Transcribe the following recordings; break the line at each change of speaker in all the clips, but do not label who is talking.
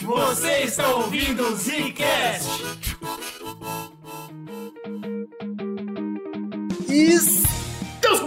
Você está ouvindo o Zcast.
Estamos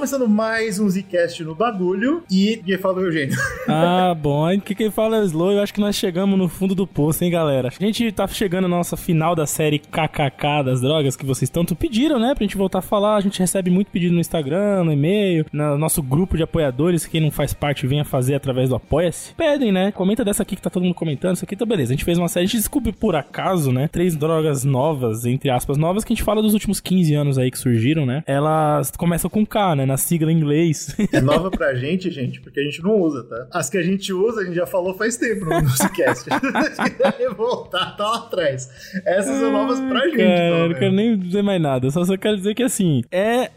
começando mais um Zcast no bagulho e quem fala é o Eugênio.
Ah, bom. Aí que quem fala é o Slow. Eu acho que nós chegamos no fundo do poço, hein, galera? A gente tá chegando na nossa final da série KKK das drogas que vocês tanto pediram, né? Pra gente voltar a falar. A gente recebe muito pedido no Instagram, no e-mail, no nosso grupo de apoiadores. Quem não faz parte, venha fazer através do Apoia-se. Pedem, né? Comenta dessa aqui que tá todo mundo comentando. Isso aqui tá beleza. A gente fez uma série. A gente por acaso, né? Três drogas novas, entre aspas, novas, que a gente fala dos últimos 15 anos aí que surgiram, né? Elas começam com K, né? Na sigla em inglês.
É nova pra gente, gente, porque a gente não usa, tá? As que a gente usa, a gente já falou faz tempo no quiser voltar, tá lá atrás. Essas são novas pra gente,
Cara, não quero nem dizer mais nada. Só, só quero dizer que assim, é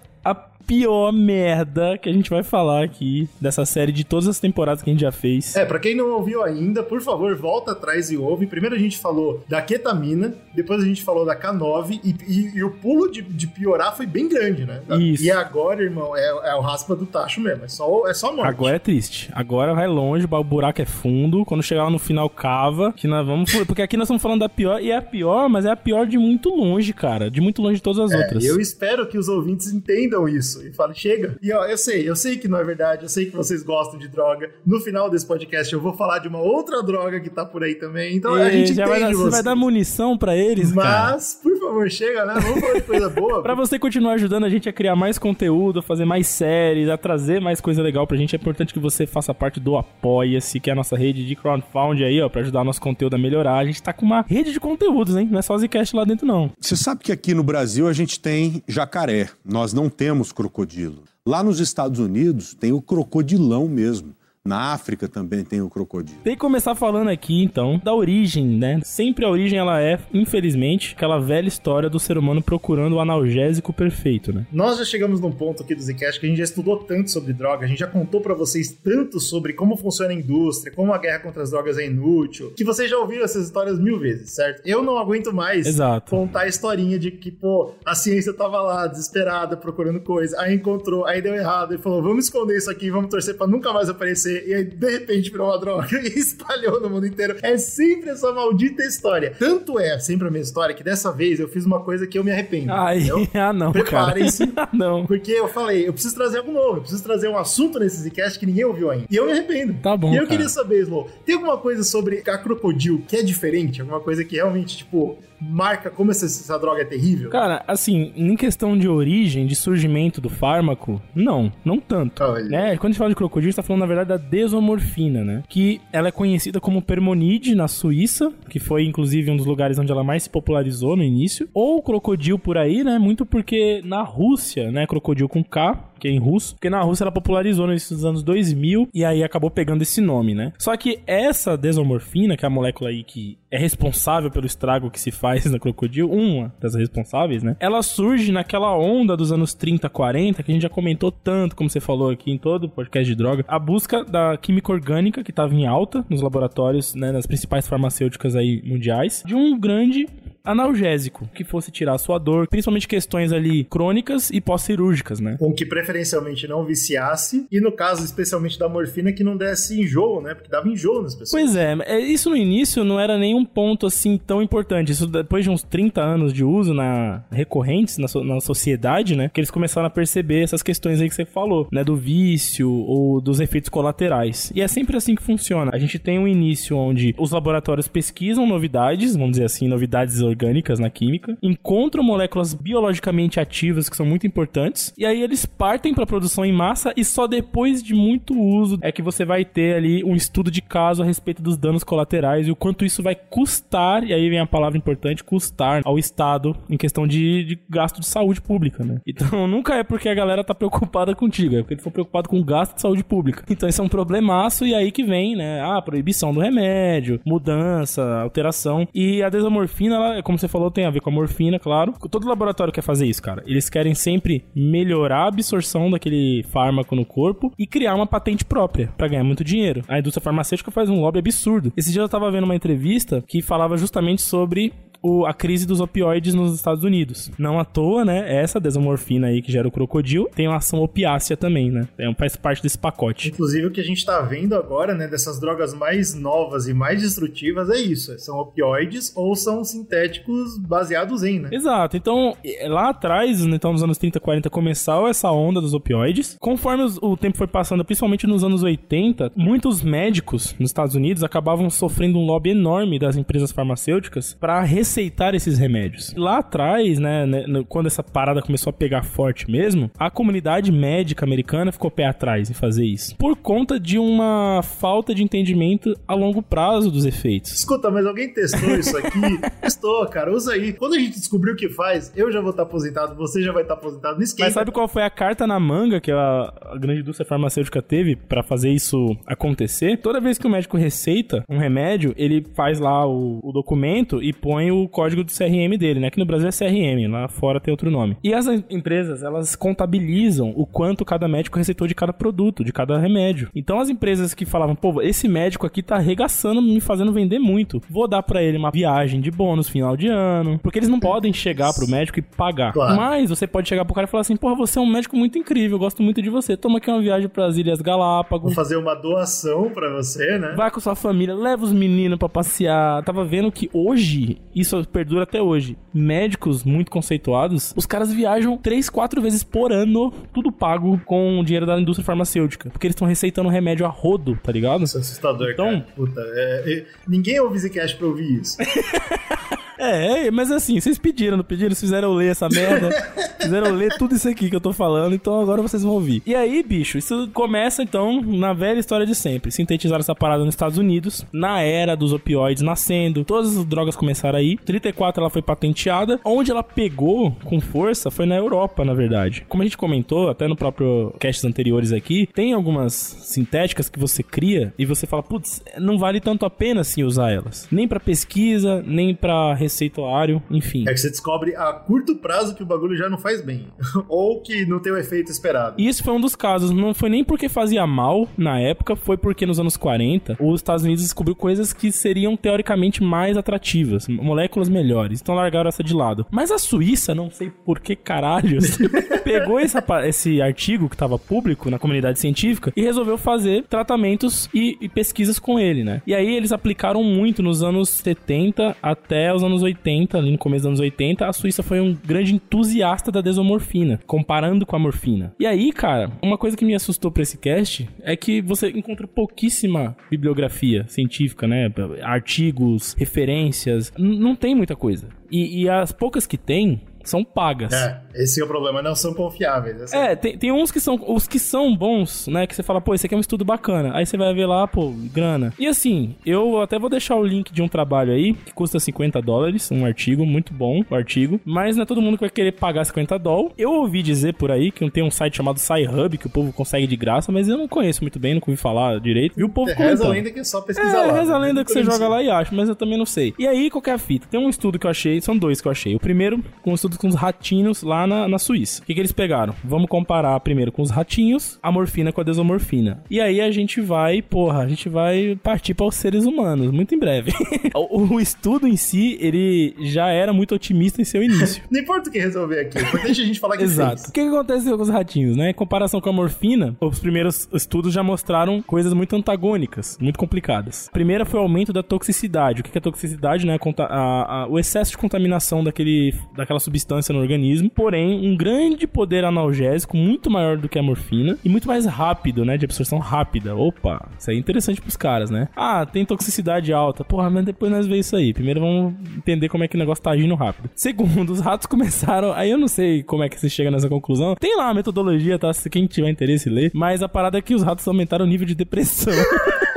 pior merda que a gente vai falar aqui dessa série de todas as temporadas que a gente já fez.
É, pra quem não ouviu ainda, por favor, volta atrás e ouve. Primeiro a gente falou da ketamina, depois a gente falou da K9, e, e- e o pulo de, de piorar foi bem grande, né?
Isso.
E agora, irmão, é, é o raspa do tacho mesmo, é só, é só morte.
Agora é triste. Agora vai longe, o buraco é fundo. Quando chegar lá no final, cava. Que nós vamos. Porque aqui nós estamos falando da pior, e é a pior, mas é a pior de muito longe, cara. De muito longe de todas as
É,
outras.
eu espero que os ouvintes entendam isso e falem, chega. E ó, eu sei, eu sei que não é verdade, eu sei que vocês gostam de droga. No final desse podcast eu vou falar de uma outra droga que tá por aí também. Então a
E
gente
já
entende
vai dar, você vai dar munição pra eles, cara.
Mas, por favor, chega, né? Vamos falar de coisa boa.
Pra você continuar ajudando a gente a criar mais conteúdo, a fazer mais séries, a trazer mais coisa legal pra gente, é importante que você faça parte do Apoia-se, que é a nossa rede de crowdfunding aí, ó, pra ajudar o nosso conteúdo a melhorar. A gente tá com uma rede de conteúdos, hein? Não é só o Zcast lá dentro, não.
Você sabe que aqui no Brasil a gente tem jacaré, nós não temos crocodilo. Lá nos Estados Unidos tem o crocodilão mesmo. Na África também tem o crocodilo.
Tem que começar falando aqui, então, da origem, né? Sempre a origem, ela é, infelizmente, aquela velha história do ser humano procurando o analgésico perfeito, né?
Nós já chegamos num ponto aqui do Zcast que a gente já estudou tanto sobre droga, a gente já contou pra vocês tanto sobre como funciona a indústria, como a guerra contra as drogas é inútil, que vocês já ouviram essas histórias mil vezes, certo? Eu não aguento mais
Exato.
contar a historinha de que, pô, a ciência tava lá, desesperada, procurando coisa, aí encontrou, aí deu errado, e falou, vamos esconder isso aqui, vamos torcer pra nunca mais aparecer, e aí, de repente, virou uma droga e espalhou no mundo inteiro. É sempre essa maldita história. Tanto é sempre a mesma história, que dessa vez eu fiz uma coisa que eu me arrependo.
Ai,
entendeu?
ah não.
Preparem-se.
ah, não.
Porque eu falei, eu preciso trazer algo novo, eu preciso trazer um assunto nesse Zcast que ninguém ouviu ainda. E eu me arrependo.
Tá bom,
E eu
cara.
queria saber, Slow, tem alguma coisa sobre a crocodilo que é diferente? Alguma coisa que realmente, tipo, marca como essa, essa droga é terrível?
Cara, assim, em questão de origem, de surgimento do fármaco, não, não tanto. Né? Quando a gente fala de crocodilo, a gente tá falando, na verdade, da desomorfina, né? Que ela é conhecida como permonide na Suíça, que foi, inclusive, um dos lugares onde ela mais se popularizou no início. Ou crocodilo por aí, né? Muito porque na Rússia, né? Crocodilo com K, que é em russo. Porque na Rússia ela popularizou nesses anos 2000 e aí acabou pegando esse nome, né? Só que essa desomorfina, que é a molécula aí que é responsável pelo estrago que se faz na crocodilo, uma das responsáveis, né? Ela surge naquela onda dos anos 30, 40, que a gente já comentou tanto, como você falou aqui em todo o podcast de droga, a busca da química orgânica que estava em alta nos laboratórios, né, nas principais farmacêuticas aí mundiais, de um grande analgésico que fosse tirar a sua dor, principalmente questões ali crônicas e pós-cirúrgicas, né?
Com que preferencialmente não viciasse, e no caso especialmente da morfina, que não desse enjoo, né? Porque dava enjoo nas pessoas.
Pois é, é, isso no início não era nenhum ponto assim tão importante. Isso depois de uns 30 anos de uso na recorrentes na, so- na sociedade, né? Que eles começaram a perceber essas questões aí que você falou, né? Do vício ou dos efeitos colaterais. E é sempre assim que funciona. A gente tem um início onde os laboratórios pesquisam novidades, vamos dizer assim, novidades orgânicas na química, encontram moléculas biologicamente ativas que são muito importantes, e aí eles partem para produção em massa e só depois de muito uso é que você vai ter ali um estudo de caso a respeito dos danos colaterais e o quanto isso vai custar, e aí vem a palavra importante, custar ao Estado em questão de, de gasto de saúde pública, né? Então nunca é porque a galera tá preocupada contigo, é porque ele for preocupado com gasto de saúde pública. Então isso é um problemaço e aí que vem, né? Ah, proibição do remédio, mudança, alteração. E a desomorfina, ela, como você falou, tem a ver com a morfina, claro. Todo laboratório quer fazer isso, cara. Eles querem sempre melhorar a absorção daquele fármaco no corpo e criar uma patente própria pra ganhar muito dinheiro. A indústria farmacêutica faz um lobby absurdo. Esse dia eu tava vendo uma entrevista que falava justamente sobre o, a crise dos opioides nos Estados Unidos. Não à toa, né? Essa desomorfina aí que gera o crocodilo tem uma ação opiácea também, né? É, faz parte desse pacote.
Inclusive, o que a gente tá vendo agora, né, dessas drogas mais novas e mais destrutivas é isso. São opioides ou são sintéticos baseados em, né?
Exato. Então, lá atrás, então nos anos 30, 40, começou essa onda dos opioides. Conforme o tempo foi passando, principalmente nos anos 80, muitos médicos nos Estados Unidos acabavam sofrendo um lobby enorme das empresas farmacêuticas para receitar esses remédios. Lá atrás, né, né, quando essa parada começou a pegar forte mesmo, a comunidade médica americana ficou pé atrás em fazer isso. Por conta de uma falta de entendimento a longo prazo dos efeitos.
Escuta, mas alguém testou isso aqui? testou, cara, usa aí. Quando a gente descobrir o que faz, eu já vou estar aposentado, você já vai estar aposentado. Não esquenta.
Mas sabe qual foi a carta na manga que a, a grande indústria farmacêutica teve para fazer isso acontecer? Toda vez que o médico receita um remédio, ele faz lá o, o documento e põe o código do CRM dele, né? Aqui no Brasil é CRM, lá fora tem outro nome. E as empresas, elas contabilizam o quanto cada médico receitou de cada produto, de cada remédio. Então as empresas que falavam, pô, esse médico aqui tá arregaçando, me fazendo vender muito. Vou dar para ele uma viagem de bônus final de ano. Porque eles não podem chegar pro médico e pagar. Claro. Mas você pode chegar pro cara e falar assim, porra, você é um médico muito incrível, eu gosto muito de você. Toma aqui uma viagem pras Ilhas Galápagos.
Vou fazer uma doação para você, né?
Vai com sua família, leva os meninos para passear. Tava vendo que hoje, isso perdura até hoje. Médicos muito conceituados, os caras viajam três, quatro vezes por ano, tudo pago com o dinheiro da indústria farmacêutica. Porque eles estão receitando remédio a rodo, tá ligado?
Isso é assustador, então, cara. Puta, é, é, ninguém ouve Zcast pra ouvir isso.
É, é, mas assim, vocês pediram, não pediram? Vocês fizeram eu ler essa merda. fizeram eu ler tudo isso aqui que eu tô falando, então agora vocês vão ouvir. E aí, bicho, isso começa então na velha história de sempre. Sintetizaram essa parada nos Estados Unidos, na era dos opioides nascendo, todas as drogas começaram aí. 34 ela foi patenteada. Onde ela pegou com força foi na Europa, na verdade. Como a gente comentou, até no próprio casts anteriores aqui, tem algumas sintéticas que você cria e você fala, putz, não vale tanto a pena assim usar elas. Nem para pesquisa, nem para receituário, enfim.
É que você descobre a curto prazo que o bagulho já não faz bem. Ou que não tem o efeito esperado.
E isso foi um dos casos. Não foi nem porque fazia mal na época, foi porque nos anos 40 os Estados Unidos descobriu coisas que seriam teoricamente mais atrativas, moléculas melhores. Então largaram essa de lado. Mas a Suíça, não sei por que caralhos, pegou essa, esse artigo que estava público na comunidade científica e resolveu fazer tratamentos e, e pesquisas com ele, né? E aí eles aplicaram muito nos anos 70 até os anos anos 80, ali no começo dos anos 80, a Suíça foi um grande entusiasta da desomorfina, comparando com a morfina. E aí, cara, uma coisa que me assustou pra esse cast é que você encontra pouquíssima bibliografia científica, né? Artigos, referências, não tem muita coisa. E, e as poucas que tem, são pagas.
É, esse é o problema, não são confiáveis.
Assim. É, tem, tem uns que são os que são bons, né? Que você fala, pô, esse aqui é um estudo bacana. Aí você vai ver lá, pô, grana. E assim, eu até vou deixar o link de um trabalho aí que custa 50 dólares, um artigo, muito bom o artigo. Mas não é todo mundo que vai querer pagar 50 dólares. Eu ouvi dizer por aí que tem um site chamado SciHub que o povo consegue de graça, mas eu não conheço muito bem, nunca ouvi falar direito. E o povo é,
Reza a lenda que é só pesquisar é, lá.
Reza a lenda que você joga lá e acha, mas eu também não sei. E aí, qual é a fita? Tem um estudo que eu achei, são dois que eu achei. O primeiro, com um estudo com os ratinhos lá na, na Suíça. O que, que eles pegaram? Vamos comparar primeiro com os ratinhos, a morfina com a desomorfina. E aí a gente vai, porra, a gente vai partir para os seres humanos, muito em breve. o, o, estudo em si, ele já era muito otimista em seu início.
Não importa o que resolver aqui, deixa a gente falar que
Exato.
Fez.
O que, que aconteceu com os ratinhos, né? Em comparação com a morfina, os primeiros estudos já mostraram coisas muito antagônicas, muito complicadas. A primeira foi o aumento da toxicidade. O que, que é toxicidade, né? A, a, o excesso de contaminação daquele, daquela substância no organismo porém um grande poder analgésico muito maior do que a morfina e muito mais rápido, né, de absorção rápida. Opa, isso é interessante pros caras, né? Ah, tem toxicidade alta. Porra, mas depois nós vemos isso aí. Primeiro vamos entender como é que o negócio tá agindo rápido. Segundo, os ratos começaram, aí eu não sei como é que se chega nessa conclusão. Tem lá a metodologia, tá? Se quem tiver interesse ler, mas a parada é que os ratos aumentaram o nível de depressão.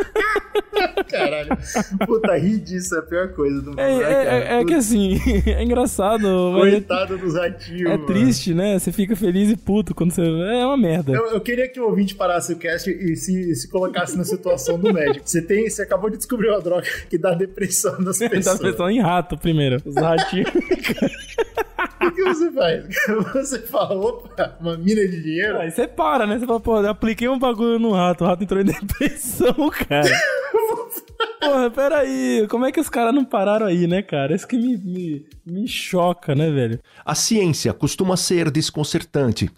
Caralho. Puta, rir disso é a pior coisa do mundo.
É,
né,
é, é que assim, é engraçado.
Coitado dos ratinhos.
É mano. triste, né? Você fica feliz e puto quando você. É uma merda.
Eu, eu queria que o ouvinte parasse o cast e se, se colocasse na situação do médico. Você tem. Você acabou de descobrir uma droga que dá depressão nas pessoas. dá
depressão em rato primeiro. Os ratinhos.
O que você faz? Você fala, opa, uma mina de dinheiro?
Aí você para, né? Você fala, pô, apliquei um bagulho no rato, o rato entrou em depressão, cara. Porra, peraí. Como é que os caras não pararam aí, né, cara? Isso que me, me, me choca, né, velho?
A ciência costuma ser desconcertante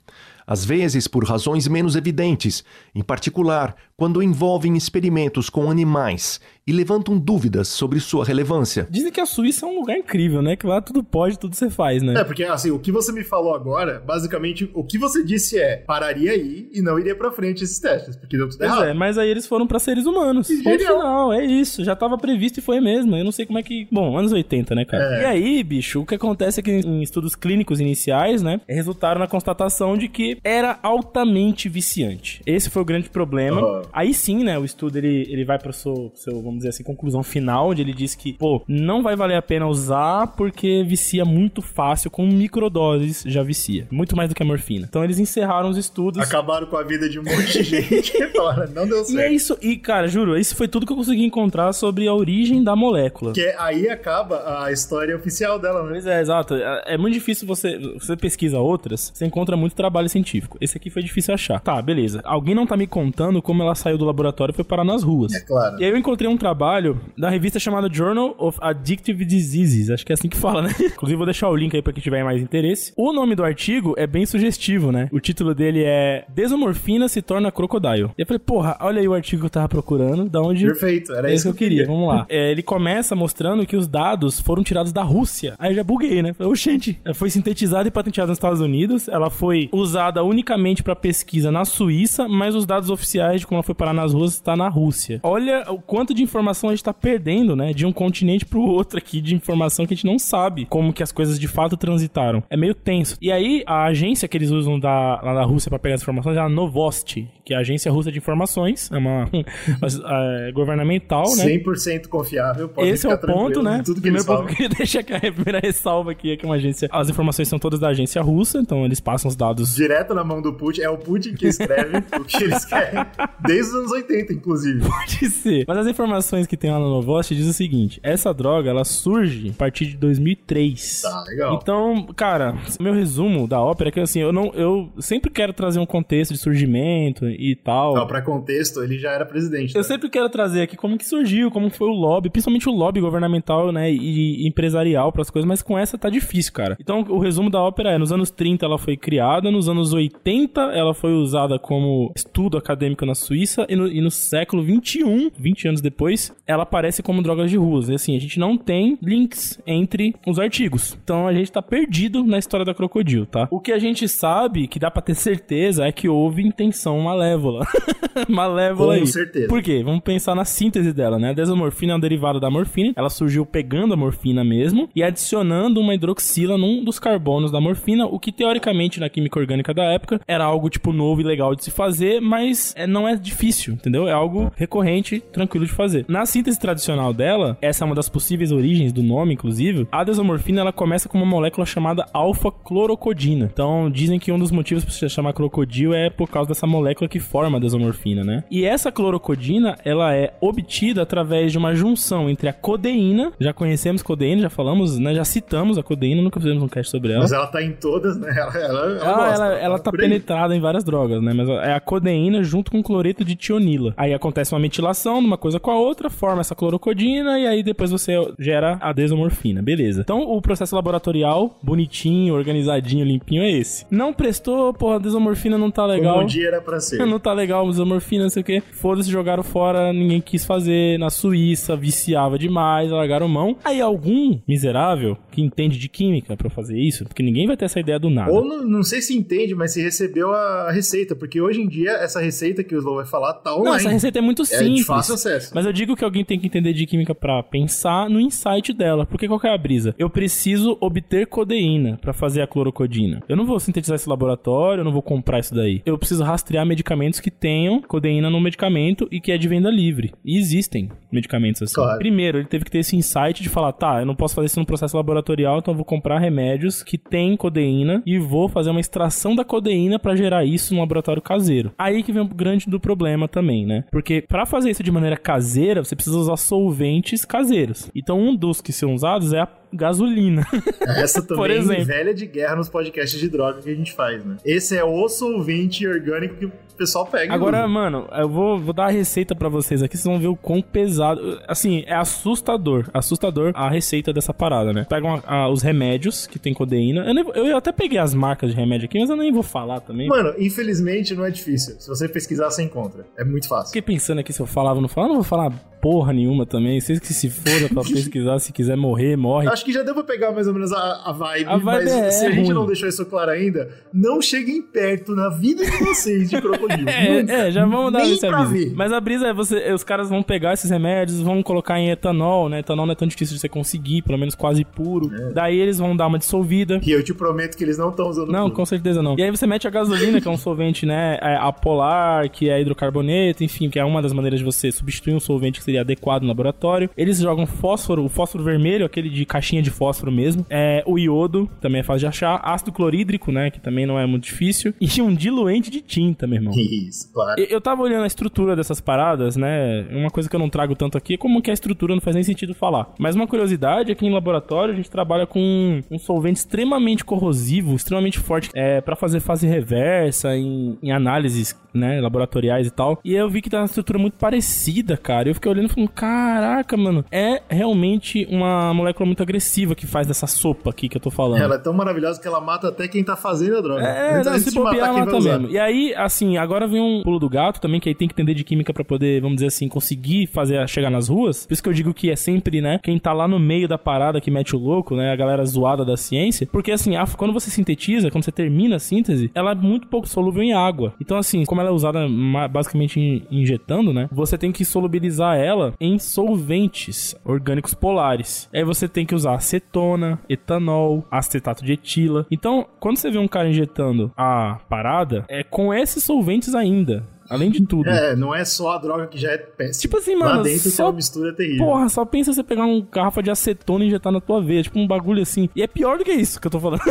às vezes por razões menos evidentes, em particular quando envolvem experimentos com animais e levantam dúvidas sobre sua relevância.
Dizem que a Suíça é um lugar incrível, né? Que lá tudo pode, tudo você faz, né?
É, porque assim, o que você me falou agora, basicamente, o que você disse é pararia aí e não iria pra frente esses testes, porque deu tudo
pois
errado.
é, mas aí eles foram pra seres humanos.
Que
Ponto
genial.
final, é isso. Já tava previsto e foi mesmo. Eu não sei como é que. Bom, anos 80, né, cara?
É.
E aí, bicho, o que acontece é que em estudos clínicos iniciais, né, resultaram na constatação de que era altamente viciante. Esse foi o grande problema.
Aham.
Aí sim, né, o estudo ele, ele vai pro seu, seu, vamos dizer assim, conclusão final, onde ele diz que, pô, não vai valer a pena usar porque vicia muito fácil, com microdoses já vicia. Muito mais do que a morfina. Então eles encerraram os estudos.
Acabaram com a vida de um monte de gente e falaram, não deu
E é
certo.
isso, e cara, juro, isso foi tudo que eu consegui encontrar sobre a origem da molécula.
Porque aí acaba a história oficial dela, né?
Pois é, exato. É é muito difícil você. Você pesquisa outras, você encontra muito trabalho científico. Esse aqui foi difícil achar. Tá, beleza. Alguém não tá me contando como ela saiu do laboratório e foi parar nas ruas.
É claro.
E aí eu encontrei um trabalho da revista chamada Journal of Addictive Diseases. Acho que é assim que fala, né? Inclusive, vou deixar o link aí pra quem tiver mais interesse. O nome do artigo é bem sugestivo, né? O título dele é Desomorfina se torna crocodile. E eu falei, porra, olha aí o artigo que eu tava procurando. Da onde.
Perfeito, era
É
isso
que eu queria, vamos lá. É, ele começa mostrando que os dados foram tirados da Rússia. Aí eu já buguei, né? Falei, Oxente, ela foi sintetizada e patenteada nos Estados Unidos. Ela foi usada unicamente pra pesquisa na Suíça, mas os dados oficiais de como ela foi parar nas ruas está na Rússia. Olha o quanto de informação a gente tá perdendo, né? De um continente pro outro aqui, de informação que a gente não sabe como que as coisas de fato transitaram. É meio tenso. E aí, a agência que eles usam da, lá da Rússia pra pegar as informações é a Novosti, que é a agência russa de informações. É uma, é, governamental, né?
100% confiável, pode
Esse é o ponto, né?
Tudo que
Primeiro ponto que aqui, a primeira ressalva aqui é que é uma agência. As informações são todas da agência russa, então eles passam os dados.
Direto na mão do Putin, é o Putin que escreve o que eles querem, desde os anos 80, inclusive.
Pode ser. Mas as informações que tem lá no Novosti diz o seguinte: essa droga ela surge a partir de 2003.
Tá, legal.
Então, cara, meu resumo da ópera é que assim, eu não, eu sempre quero trazer um contexto de surgimento e tal.
Não, pra contexto, ele já era presidente.
Eu
tá?
sempre quero trazer aqui como que surgiu, como foi o lobby, principalmente o lobby governamental, né, e empresarial para as coisas, mas com essa tá difícil, cara. Então, o resumo da ópera é, nos anos 30 ela foi criada, nos anos 80 ela foi usada como estudo acadêmico na Suíça e no, e no século 21, 20 anos depois, ela aparece como drogas de ruas. E assim, a gente não tem links entre os artigos. Então, a gente tá perdido na história da crocodilo, tá? O que a gente sabe, que dá pra ter certeza, é que houve intenção malévola. malévola
Com
aí.
certeza.
Por quê? Vamos pensar na síntese dela, né? A desomorfina é um derivado da morfina. Ela surgiu pegando a morfina mesmo e adicionando uma hidroxila num dos carbonos da morfina, o que teoricamente na química orgânica da época era algo tipo novo e legal de se fazer, mas é, não é difícil, entendeu? É algo recorrente, tranquilo de fazer. Na síntese tradicional dela, essa é uma das possíveis origens do nome, inclusive. A desomorfina ela começa com uma molécula chamada alfa-clorocodina. Então dizem que um dos motivos para se chamar crocodilo é por causa dessa molécula que forma a desomorfina, né? E essa clorocodina, ela é obtida através de uma junção entre a codeína, já conhecemos codeína, já falamos, né? Já citamos a codeína, nunca fizemos um cast sobre ela.
Mas ela tá em todas, né? Ela, ela, ela,
Ela,
gosta,
ela, ela tá penetrada em várias drogas, né? Mas é a codeína junto com cloreto de tionila. Aí acontece uma metilação de uma coisa com a outra, forma essa clorocodina e aí depois você gera a desomorfina. Beleza. Então o processo laboratorial, bonitinho, organizadinho, limpinho, é esse. Não prestou, porra, a desomorfina não tá legal.
Como um dia era pra ser.
Não tá legal, desomorfina, não sei o que. Foda-se, jogaram fora, ninguém quis fazer. Na Suíça, viciava demais, largaram mão. Aí algum miserável que entende de química pra fazer isso, porque ninguém vai ter essa ideia do nada.
Ou não, não sei se entende, mas se recebeu a receita, porque hoje em dia essa receita que o Slow vai falar tá online.
Não, essa receita é muito
É
simples.
de fácil acesso.
Mas eu digo que alguém tem que entender de química pra pensar no insight dela. Porque qual que é a brisa? Eu preciso obter codeína pra fazer a clorocodina. Eu não vou sintetizar esse laboratório, eu não vou comprar isso daí. Eu preciso rastrear medicamentos que tenham codeína no medicamento e que é de venda livre. E existem medicamentos assim.
Claro.
Primeiro, ele teve que ter esse insight de falar, tá, eu não posso fazer isso no processo laboratorial, então eu vou comprar remédios que têm codeína e vou fazer uma extração da codeína pra gerar isso no laboratório caseiro. Aí que vem o grande do problema também, né? Porque pra fazer isso de maneira caseira, você precisa usar solventes caseiros. Então um dos que são usados é a gasolina.
Essa também
exemplo.
velha de guerra nos podcasts de droga que a gente faz, né? Esse é o solvente orgânico que o pessoal pega.
Agora, mano, eu vou, vou dar a receita pra vocês aqui, vocês vão ver o quão pesado. Assim, é assustador. Assustador a receita dessa parada, né? Pegam a- a- os remédios que tem codeína. Eu, nem eu até peguei as marcas de remédio aqui, mas eu nem vou falar também.
Mano, infelizmente não é difícil. Se você pesquisar, você encontra. É muito fácil.
Fiquei pensando aqui se eu falava ou não falava. Eu não vou falar porra nenhuma também. Vocês que se foda pra pesquisar, se quiser morrer, morre.
Acho que já deu pra pegar mais ou menos a, a vibe,
A vibe
mas
é
se a gente
ruim.
não deixou isso claro ainda, não cheguem perto na vida de vocês de crocodilo.
É,
Nunca.
é, já vamos dar esse aviso.
ver.
Mas a brisa é você, os caras vão pegar esses remédios, vão colocar em etanol, né? Etanol não é tão difícil de você conseguir, pelo menos quase puro.
É.
Daí eles vão dar uma dissolvida.
E eu te prometo que eles não estão usando
Não,
puro.
com certeza não. E aí você mete a gasolina, que é um solvente, né, é, apolar, que é hidrocarboneto, enfim, que é uma das maneiras de você substituir um solvente que seria adequado no laboratório. Eles jogam fósforo, o fósforo vermelho, aquele de caixinha de fósforo mesmo, é o iodo, também é fácil de achar, ácido clorídrico, né, que também não é muito difícil, e um diluente de tinta, meu irmão.
Isso, claro.
Eu- Eu tava olhando a estrutura dessas paradas, né? Uma coisa que eu não trago tanto aqui é como que a estrutura não faz nem sentido falar. Mas uma curiosidade é que em laboratório a gente trabalha com um solvente extremamente corrosivo, extremamente forte, é, para fazer fase reversa em, em análises, né, laboratoriais e tal. E eu vi que tá uma estrutura muito parecida, cara. Eu fiquei olhando e falando, caraca, mano, é realmente uma molécula muito agressiva que faz dessa sopa aqui que eu tô falando.
Ela é tão maravilhosa que ela mata até quem tá fazendo a droga.
É,
Antes-
não, se bobear
vai usar.
mesmo. E aí, assim, agora vem um pulo do gato também, que aí tem que entender de química pra poder, vamos dizer assim, conseguir fazer chegar nas ruas. Por isso que eu digo que é sempre, né, quem tá lá no meio da parada que mete o louco, né, a galera zoada da ciência. Porque, assim, a- quando você sintetiza, quando você termina a síntese, ela é muito pouco solúvel em água. Então, assim, como ela é usada basicamente in- injetando, né, você tem que solubilizar ela em solventes orgânicos polares. Aí você tem que usar acetona, etanol, acetato de etila. Então, quando você vê um cara injetando a parada, é com esses solventes ainda. Além de tudo.
É, não é só a droga que já é péssima.
Tipo assim,
Lá
mano,
dentro tem
só-
uma mistura terrível.
Porra, só pensa você pegar uma garrafa de acetona e injetar na tua veia. Tipo um bagulho assim. E é pior do que isso que eu tô falando.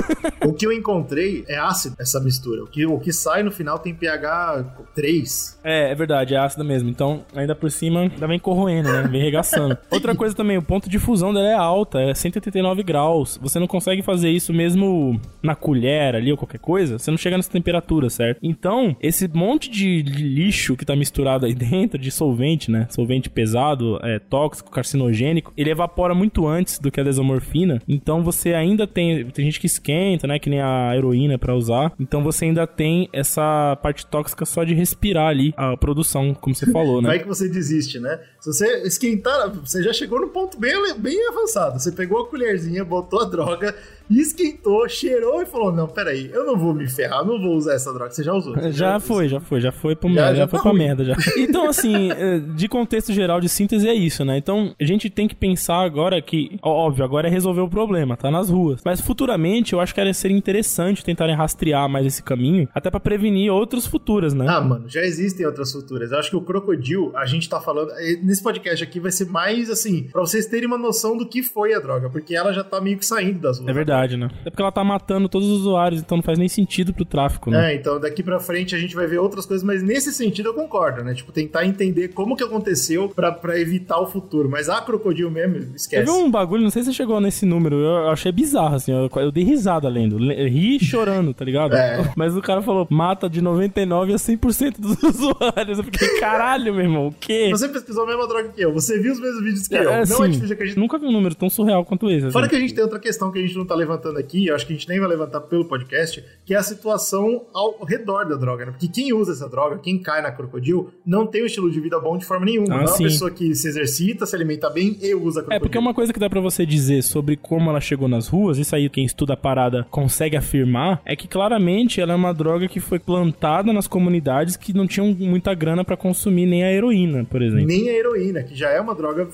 O que eu encontrei é ácido, essa mistura. O que, o que sai no final tem pH 3.
É, é verdade, é ácida mesmo. Então, ainda por cima, ainda vem corroendo, né? Vem regaçando. Outra coisa também, o ponto de fusão dela é alta, é 189 graus. Você não consegue fazer isso mesmo na colher ali ou qualquer coisa, você não chega nessa temperatura, certo? Então, esse monte de lixo que tá misturado aí dentro, de solvente, né? Solvente pesado, é, tóxico, carcinogênico, ele evapora muito antes do que a desomorfina. Então, você ainda tem. Tem gente que esquenta, né? Que nem a heroína pra usar. Então, você ainda tem essa parte tóxica só de respirar ali a produção, como você falou, né?
Vai que você desiste, né? Se você esquentar, você já chegou no ponto bem, bem avançado. Você pegou a colherzinha, botou a droga, esquentou, cheirou e falou: Não, peraí, eu não vou me ferrar, não vou usar essa droga. Você já usou. Você
Já
usou.
foi, já foi, já foi pro
Já-
merda, já,
já
foi
tá
pra
ruim.
merda já. Então, assim, eh, de contexto geral de síntese é isso, né? Então, a gente tem que pensar agora que, óbvio, agora é resolver o problema, tá nas ruas. Mas futuramente eu acho que era ser interessante tentarem rastrear mais esse caminho, até pra prevenir outras futuras, né?
Ah, mano, já existem outras futuras. Eu acho que o crocodilo, a gente tá falando. eh, Nesse podcast aqui vai ser mais assim, pra vocês terem uma noção do que foi a droga, porque ela já tá meio que saindo das ruas.
É verdade, né? É porque ela tá matando todos os usuários, então não faz nem sentido pro tráfico, né?
É, então daqui pra frente a gente vai ver outras coisas, mas nesse sentido eu concordo, né? Tipo, tentar entender como que aconteceu pra, pra evitar o futuro. Mas a crocodilo mesmo, esquece.
Teve um bagulho, não sei se você chegou nesse número, eu achei bizarro, assim, eu, eu dei risada lendo, le- ri chorando, tá ligado?
É.
Mas o cara falou, mata de 99 a 100% dos usuários. Eu fiquei, caralho, meu irmão, o quê?
Você pesquisou a mesma droga que eu, você viu os mesmos vídeos que eu.
É,
não
assim,
é difícil acreditar.
Nunca vi um número tão surreal quanto esse. assim.
Fora que a gente tem outra questão que a gente não tá levantando aqui, eu acho que a gente nem vai levantar pelo podcast, que é a situação ao redor da droga, né? Porque quem usa essa droga, quem cai na crocodilo, não tem um estilo de vida bom de forma nenhuma.
Ah,
não é uma pessoa que se exercita, se alimenta bem e usa crocodilo.
É, porque uma coisa que dá pra você dizer sobre como ela chegou nas ruas, isso aí quem estuda a parada consegue afirmar, é que claramente ela é uma droga que foi plantada nas comunidades que não tinham muita grana pra consumir nem a heroína, por exemplo.
Nem a heroína, que já é uma droga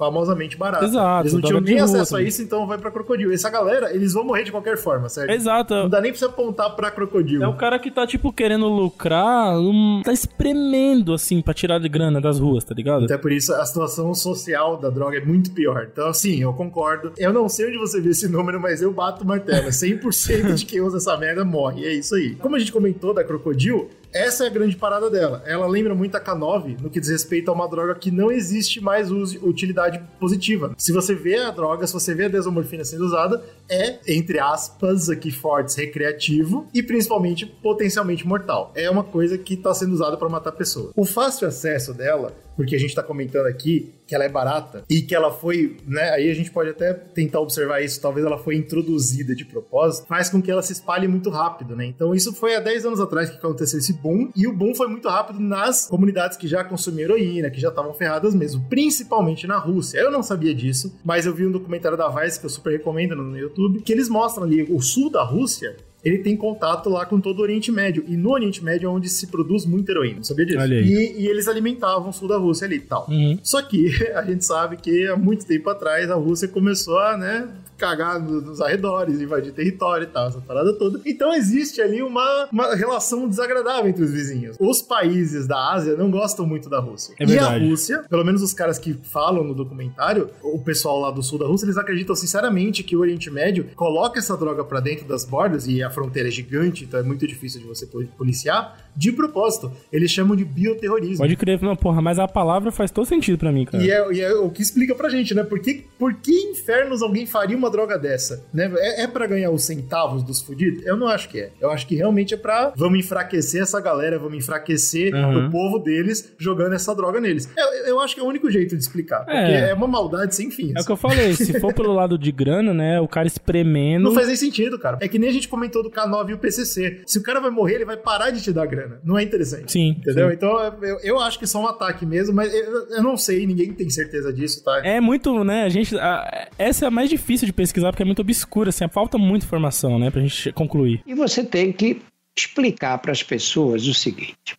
famosamente barata.
Exato,
Eles não tinham nem acesso a isso, então vai pra crocodilo. Essa galera, eles vão morrer de qualquer forma, certo?
Exato.
Não dá nem pra você apontar pra crocodilo.
É o cara que tá, tipo, querendo lucrar, um- tá espremendo, assim, pra tirar de grana das ruas, tá ligado?
Até por isso a situação social da droga é muito pior. Então, assim, eu concordo. Eu não sei onde você viu esse número, mas eu bato o martelo. 100% de quem usa essa merda morre. É isso aí. Como a gente comentou da Crocodile, Essa é a grande parada dela. Ela lembra muito a K9 no que diz respeito a uma droga que não existe mais utilidade positiva. Se você vê a droga, se você vê a desomorfina sendo usada, é, entre aspas, aqui fortes, recreativo e principalmente potencialmente mortal. É uma coisa que está sendo usada para matar pessoas. O fácil acesso dela porque a gente está comentando aqui que ela é barata e que ela foi, né? Aí a gente pode até tentar observar isso, talvez ela foi introduzida de propósito, faz com que ela se espalhe muito rápido, né? Então isso foi há 10 anos atrás que aconteceu esse boom, e o boom foi muito rápido nas comunidades que já consumiam heroína, que já estavam ferradas mesmo, principalmente na Rússia. Eu não sabia disso, mas eu vi um documentário da Vice que eu super recomendo no YouTube, que eles mostram ali o sul da Rússia ele tem contato lá com todo o Oriente Médio. E no Oriente Médio é onde se produz muito heroína, sabia disso? E, e, eles alimentavam o sul da Rússia ali e tal. Uhum. Só que a gente sabe que há muito tempo atrás a Rússia começou a, né, cagar nos arredores, invadir território e tal, essa parada toda. Então existe ali uma, uma relação desagradável entre os vizinhos. Os países da Ásia não gostam muito da Rússia. É e a Rússia, pelo menos os caras que falam no documentário, o pessoal lá do sul da Rússia, eles acreditam sinceramente que o Oriente Médio coloca essa droga para dentro das bordas e a fronteira é gigante, então é muito difícil de você policiar de propósito. Eles chamam de bioterrorismo.
Pode crer, não, porra, mas a palavra faz todo sentido para mim, cara.
E é, e é, o que explica pra gente, né? Por que, por que infernos alguém faria uma droga dessa? Né? É, é para ganhar os centavos dos fudidos? Eu não acho que é. Eu acho que realmente é pra vamos enfraquecer essa galera, vamos enfraquecer uhum. o povo deles jogando essa droga neles. Eu, eu acho que é o único jeito de explicar. É, é uma maldade sem fim.
É o que eu falei, se for pelo lado de grana, né? O cara espremendo.
Não faz nem sentido, cara. É que nem a gente comentou do K9 e o PCC. Se o cara vai morrer, ele vai parar de te dar grana. Não é interessante.
Sim.
Entendeu?
Sim.
Então eu, eu acho que é só um ataque mesmo, mas eu, eu, não sei, ninguém tem certeza disso, tá?
É muito, né? A gente. A, essa é a mais difícil de pesquisar porque é muito obscura, assim, falta muita informação, né? Pra gente concluir.
E você tem que explicar para as pessoas o seguinte: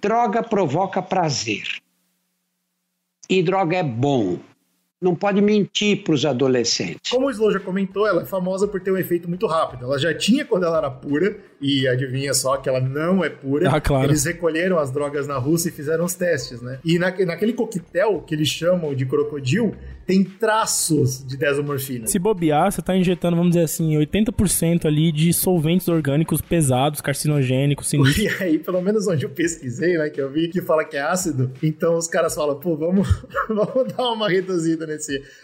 droga provoca prazer. E droga é bom não pode mentir para os adolescentes.
Como o Slow já comentou, ela é famosa por ter um efeito muito rápido. Ela já tinha quando ela era pura, e adivinha só que ela não é pura.
Ah, claro.
Eles recolheram as drogas na Rússia e fizeram os testes, né? E na, naquele coquetel que eles chamam de crocodilo, tem traços de desomorfina.
Se bobear, você tá injetando, vamos dizer assim, 80% ali de solventes orgânicos pesados, carcinogênicos, sinistros.
E aí, pelo menos onde eu pesquisei, né, que eu vi que fala que é ácido, então os caras falam, pô, vamos, vamos dar uma reduzida nesse...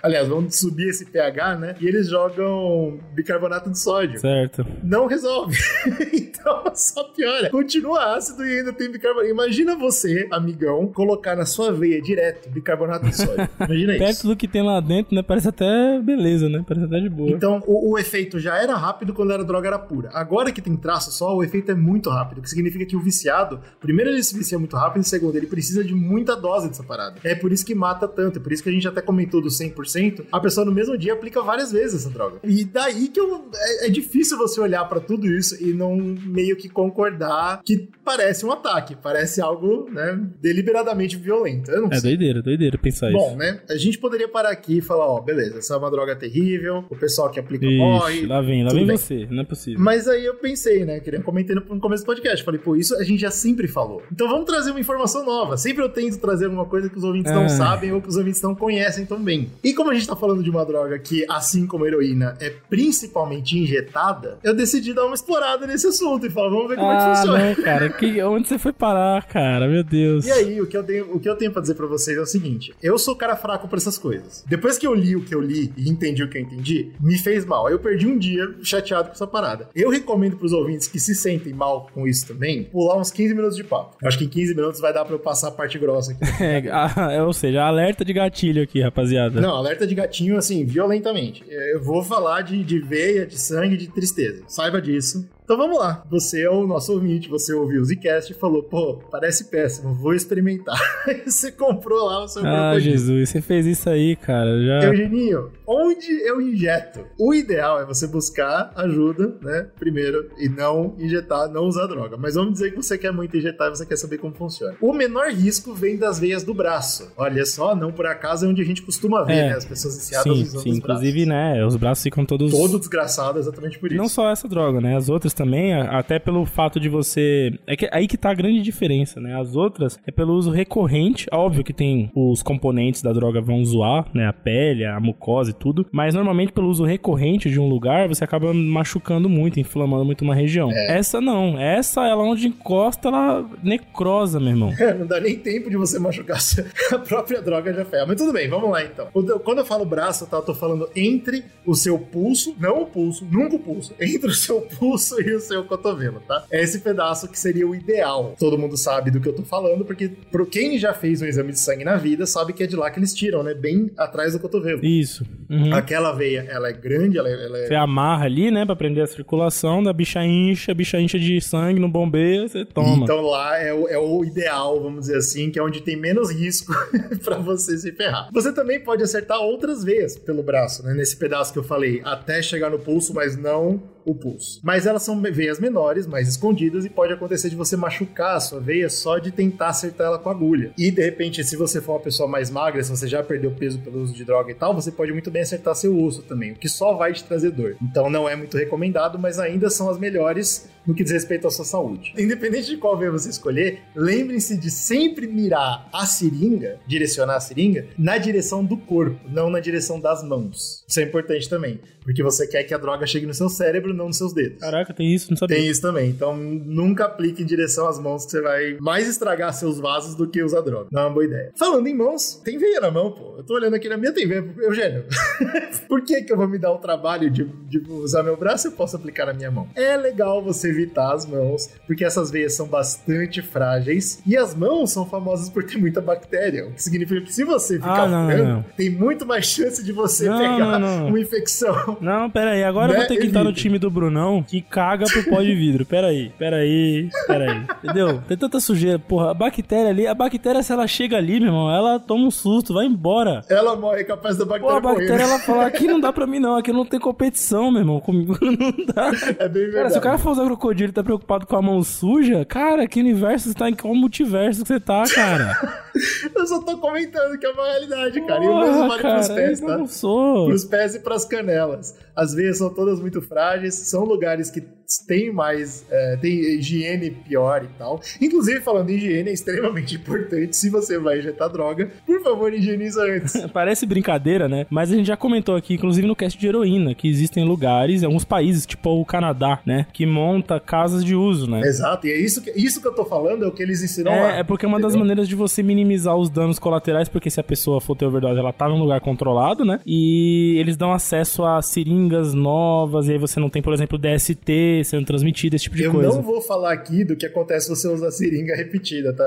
Aliás, vamos subir esse pH, né? E eles jogam bicarbonato de sódio.
Certo.
Não resolve. então só piora. Continua ácido e ainda tem bicarbonato. Imagina você, amigão, colocar na sua veia direto bicarbonato de sódio. Imagina
isso. Perto do que tem lá dentro, né? Parece até beleza, né? Parece até de boa.
Então, o, o efeito já era rápido quando a droga era pura. Agora que tem traço só, o efeito é muito rápido. O que significa que o viciado, primeiro ele se vicia muito rápido, e segundo, ele precisa de muita dose dessa parada. É por isso que mata tanto. É por isso que a gente até comentou do 100%. A pessoa no mesmo dia aplica várias vezes essa droga. E daí que eu, é, é difícil você olhar para tudo isso e não meio que concordar que parece um ataque, parece algo, né, deliberadamente violento. Eu não
é
sei.
doideira, doideira pensar
Bom,
isso.
Bom, né, a gente poderia parar aqui e falar, ó, beleza, essa é uma droga terrível, o pessoal que aplica Ixi, morre.
Lá vem, lá vem bem. você, não é possível.
Mas aí eu pensei, né, que eu comentei no, começo do podcast, falei, pô, isso a gente já sempre falou. Então vamos trazer uma informação nova. Sempre eu tento trazer alguma coisa que os ouvintes não sabem ou que os ouvintes não conhecem tão bem. E como a gente tá falando de uma droga que, assim como a heroína, é principalmente injetada, eu decidi dar uma explorada nesse assunto e falar, vamos ver como
ah,
é que ah, funciona.
Não, cara, que, onde você foi parar, cara? Meu Deus.
E aí, o que, eu tenho, o que eu tenho pra dizer pra vocês é o seguinte: eu sou cara fraco pra essas coisas. Depois que eu li o que eu li e entendi o que eu entendi, me fez mal. Eu perdi um dia chateado com essa parada. Eu recomendo pros ouvintes que se sentem mal com isso também, pular uns 15 minutos de papo. Eu acho que em 15 minutos vai dar pra eu passar a parte grossa aqui.
é, ah, ou seja, alerta de gatilho aqui, rapaziada.
Não, alerta de gatinho, assim, violentamente. Eu vou falar de, de veia, de sangue, de tristeza. Saiba disso. Então vamos lá. Você é o nosso ouvinte, você ouviu o Zcast e falou, pô, parece péssimo, vou experimentar. você comprou lá o seu
Ah, Jesus, você fez isso aí, cara. Já...
Eugeninho, onde eu injeto? O ideal é você buscar ajuda, né? Primeiro, e não injetar, não usar droga. Mas vamos dizer que você quer muito injetar e você quer saber como funciona. O menor risco vem das veias do braço. Olha só, não por acaso é onde a gente costuma ver, é, né? As pessoas viciadas
sim,
usando
sim,
os
inclusive,
braços.
né? Os braços ficam todos.
Todo desgraçado exatamente por isso.
Não só essa droga, né? As outras outras também, até pelo fato de você. É que aí que tá a grande diferença, né? As outras é pelo uso recorrente. Óbvio que tem os componentes da droga vão zoar, né? A pele, a mucosa e tudo. Mas normalmente pelo uso recorrente de um lugar, você acaba machucando muito, inflamando muito uma região. É. Essa não. Essa, ela onde encosta, ela necrosa, meu irmão.
não dá nem tempo de você machucar. A própria droga já ferra. Mas tudo bem, vamos lá então. Quando eu falo braço, tá, eu tô falando entre o seu pulso, não o pulso, nunca o pulso, entre o seu pulso e o seu cotovelo, tá? É esse pedaço que seria o ideal. Todo mundo sabe do que eu tô falando, porque pro quem já fez um exame de sangue na vida, sabe que é de lá que eles tiram, né? Bem atrás do cotovelo.
Isso.
Uhum. Aquela veia, ela é grande, ela, é, ela é...
Você amarra ali, né, pra prender a circulação, da bicha incha, bicha incha de sangue no bombeio, você toma.
Então lá é o, é o ideal, vamos dizer assim, que é onde tem menos risco para você se ferrar. Você também pode acertar outras veias pelo braço, né? Nesse pedaço que eu falei, até chegar no pulso, mas não o pulso. Mas elas são veias menores, mais escondidas, e pode acontecer de você machucar a sua veia só de tentar acertar ela com a agulha. E de repente, se você for uma pessoa mais magra, se você já perdeu peso pelo uso de droga e tal, você pode muito bem acertar seu osso também, o que só vai te trazer dor. Então não é muito recomendado, mas ainda são as melhores no que diz respeito à sua saúde. Independente de qual veia você escolher, lembrem-se de sempre mirar a seringa, direcionar a seringa, na direção do corpo, não na direção das mãos. Isso é importante também, porque você quer que a droga chegue no seu cérebro, não nos seus dedos.
Caraca, tem isso, não sabia.
Tem isso também. Então nunca aplique em direção às mãos, que você vai mais estragar seus vasos do que usar droga. Não é uma boa ideia. Falando em mãos, tem veia na mão, pô. Eu tô olhando aqui na minha, tem veia. Eugênio, por que que eu vou me dar o trabalho de, de usar meu braço e eu posso aplicar na minha mão? É legal você evitar as mãos, porque essas veias são bastante frágeis e as mãos são famosas por ter muita bactéria, o que significa que se você ficar ah, não, furando, não, não. tem muito mais chance de você pegar uma infecção.
Não, pera aí, agora né? eu vou ter que estar no time do Brunão que caga pro pó de vidro. Pera aí, pera aí, pera aí. Entendeu? Tem tanta sujeira, porra, a bactéria ali, a bactéria se ela chega ali, meu irmão, ela toma um susto, vai embora.
Ela morre capaz da bactéria
Pô, a bactéria ela fala, aqui não dá pra mim não, aqui não tem competição, meu irmão, comigo não dá.
É bem verdade.
Cara, se o cara for usar crocodilo e tá preocupado com a mão suja, cara, que universo você tá em qual multiverso que você tá, cara?
eu só tô comentando que é uma realidade, cara. Porra, e o mesmo vale cara, pros pés, tá?
Não sou.
Pros pés e pras canelas. As veias são todas muito frágeis, são lugares que tem mais. É, tem higiene pior e tal. Inclusive, falando em higiene, é extremamente importante. Se você vai injetar droga, por favor, higieniza antes.
Parece brincadeira, né? Mas a gente já comentou aqui, inclusive no cast de heroína, que existem lugares, alguns países, tipo o Canadá, né? Que monta casas de uso, né?
Exato, e é isso que, isso que eu tô falando, é o que eles ensinam
é,
lá.
É porque é uma das maneiras de você minimizar os danos colaterais, porque se a pessoa for ter overdose, ela tá num lugar controlado, né? E eles dão acesso a seringas novas, e aí você não tem, por exemplo, DST sendo transmitido, esse tipo de
eu
coisa.
Eu não vou falar aqui do que acontece se você usar seringa repetida, tá?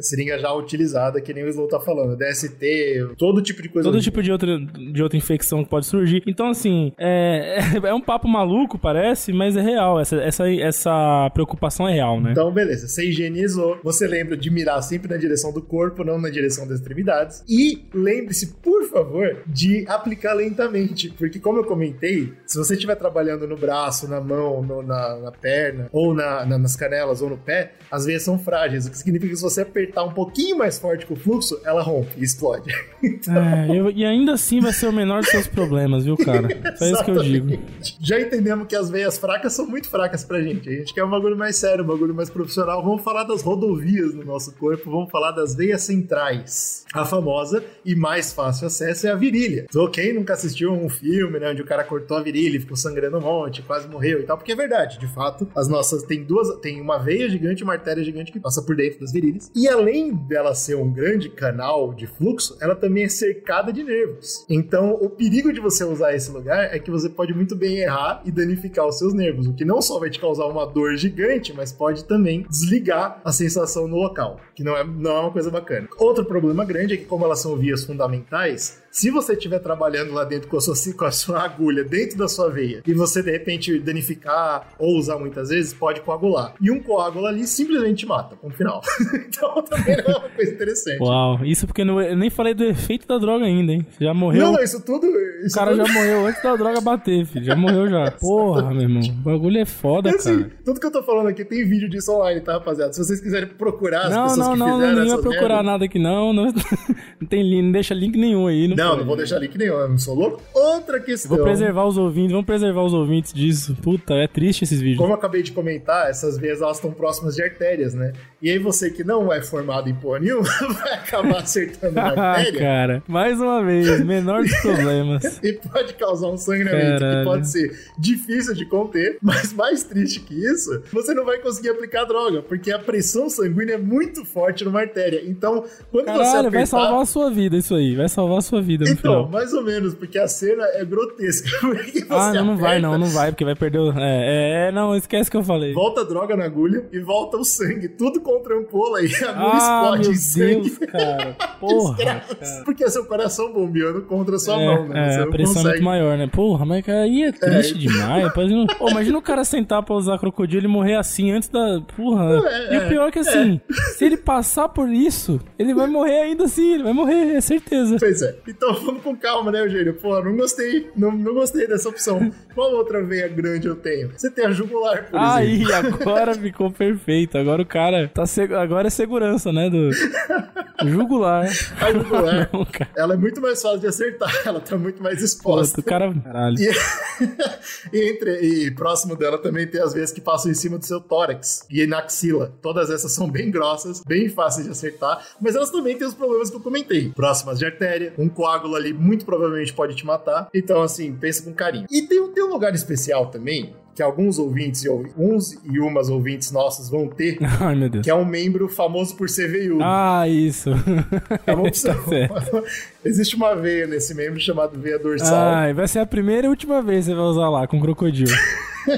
Seringa já utilizada, que nem o Slow tá falando. DST, todo tipo de coisa.
Todo tipo de outra, de outra infecção que pode surgir. Então, assim, é, é um papo maluco, parece, mas é real. Essa, essa, essa preocupação é real, né?
Então, beleza. Você higienizou. Você lembra de mirar sempre na direção do corpo, não na direção das extremidades. E lembre-se, por favor, de aplicar lentamente. Porque, como eu comentei, se você estiver trabalhando no braço, na mão, no, na, na, perna, ou na, na, nas canelas, ou no pé, as veias são frágeis. O que significa que se você apertar um pouquinho mais forte com o fluxo, ela rompe e explode.
então... É, eu, e ainda assim vai ser o menor dos seus problemas, viu, cara? É isso que eu digo.
Já entendemos que as veias fracas são muito fracas pra gente. A gente quer um bagulho mais sério, um bagulho mais profissional. Vamos falar das rodovias no nosso corpo, vamos falar das veias centrais. A famosa e mais fácil acesso é a virilha. Então, quem nunca assistiu um filme, né, onde o cara cortou a virilha e ficou sangrando um monte, quase morreu e tal, porque é verdade, de fato, as nossas tem duas, tem uma veia gigante e uma artéria gigante que passa por dentro das virilhas. E além dela ser um grande canal de fluxo, ela também é cercada de nervos. Então, o perigo de você usar esse lugar é que você pode muito bem errar e danificar os seus nervos, o que não só vai te causar uma dor gigante, mas pode também desligar a sensação no local, que não é, não é uma coisa bacana. Outro problema grande é que, como elas são vias fundamentais, guys. Se você estiver trabalhando lá dentro com a, sua, com a sua agulha dentro da sua veia e você de repente danificar ou usar muitas vezes, pode coagular. E um coágulo ali simplesmente mata, ponto final. então também não é uma coisa interessante.
Uau, isso porque não, eu nem falei do efeito da droga ainda, hein? Já morreu.
Não, não isso tudo.
Isso o cara
tudo...
já morreu antes da droga bater, filho. Já morreu já. Porra, meu irmão. O bagulho é foda, assim, cara.
Tudo que eu tô falando aqui tem vídeo disso online, tá, rapaziada? Se vocês quiserem procurar as
não,
pessoas
não,
que
não,
fizeram
não, não, não procurar merda... nada aqui não. Não, não tem link, não deixa link nenhum aí.
Não, não, não vou deixar link nenhum, eu não sou louco. Outra questão.
Vou preservar os ouvintes, vamos preservar os ouvintes disso. Puta, é triste esses vídeos.
Como eu acabei de comentar, essas veias elas estão próximas de artérias, né? E aí você que não é formado em porra nenhuma vai acabar acertando a
Ah,
artéria
cara, mais uma vez, menor dos problemas.
e pode causar um sangramento
Caralho.
que pode ser difícil de conter, mas mais triste que isso, você não vai conseguir aplicar droga, porque a pressão sanguínea é muito forte numa artéria. Então, quando você
Caralho,
apertar...
vai salvar a sua vida isso aí. Vai salvar a sua vida no
Então,
final.
mais ou menos, porque a cena é grotesca.
Ah, não, não vai não, não vai, porque vai perder o... É, é, não, esquece que eu falei.
Volta a droga na agulha e volta o sangue. Tudo contra a ampola e a agulha
Ah,
explode em sangue.
Deus, cara. Porra, cara.
Porque é seu coração bombeando contra a sua
É,
mão, né?
é, a pressão é muito maior, né? Porra, mas aí é triste demais. Depois não... Pô, imagina o cara sentar pra usar crocodilo e morrer assim antes da. Porra.
É,
e o pior é que assim, se ele passar por isso, ele vai morrer ainda assim. Ele vai morrer, é certeza.
Pois é. Então vamos com calma, né, Eugênio? Pô, não gostei. Não, não gostei dessa opção. Qual outra veia grande eu tenho? Você tem a jugular, por exemplo.
Aí, agora ficou perfeito. Agora o cara tá seg... agora é segurança, né? Do jugular.
A jugular.
Não.
Ela é muito mais fácil de acertar. Ela tá muito mais
Pô,
exposta.
o cara. Caralho.
E, e entre, e próximo dela também tem as veias que passam em cima do seu tórax e na axila. Todas essas são bem grossas, bem fáceis de acertar, mas elas também têm os problemas que eu comentei. Próximas de artéria, um coágulo ali muito provavelmente pode te matar. Então, assim, pensa com carinho. E tem, um- tem um lugar especial também. Que alguns ouvintes, e ouvi- uns e umas ouvintes nossos vão ter,
Ai, meu Deus.
que é um membro famoso por ser veiudo.
Ah, isso.
é uma opção.
tá.
Existe uma veia nesse membro chamado veia dorsal.
Ai, vai ser a primeira e última vez que você vai usar lá com crocodilo.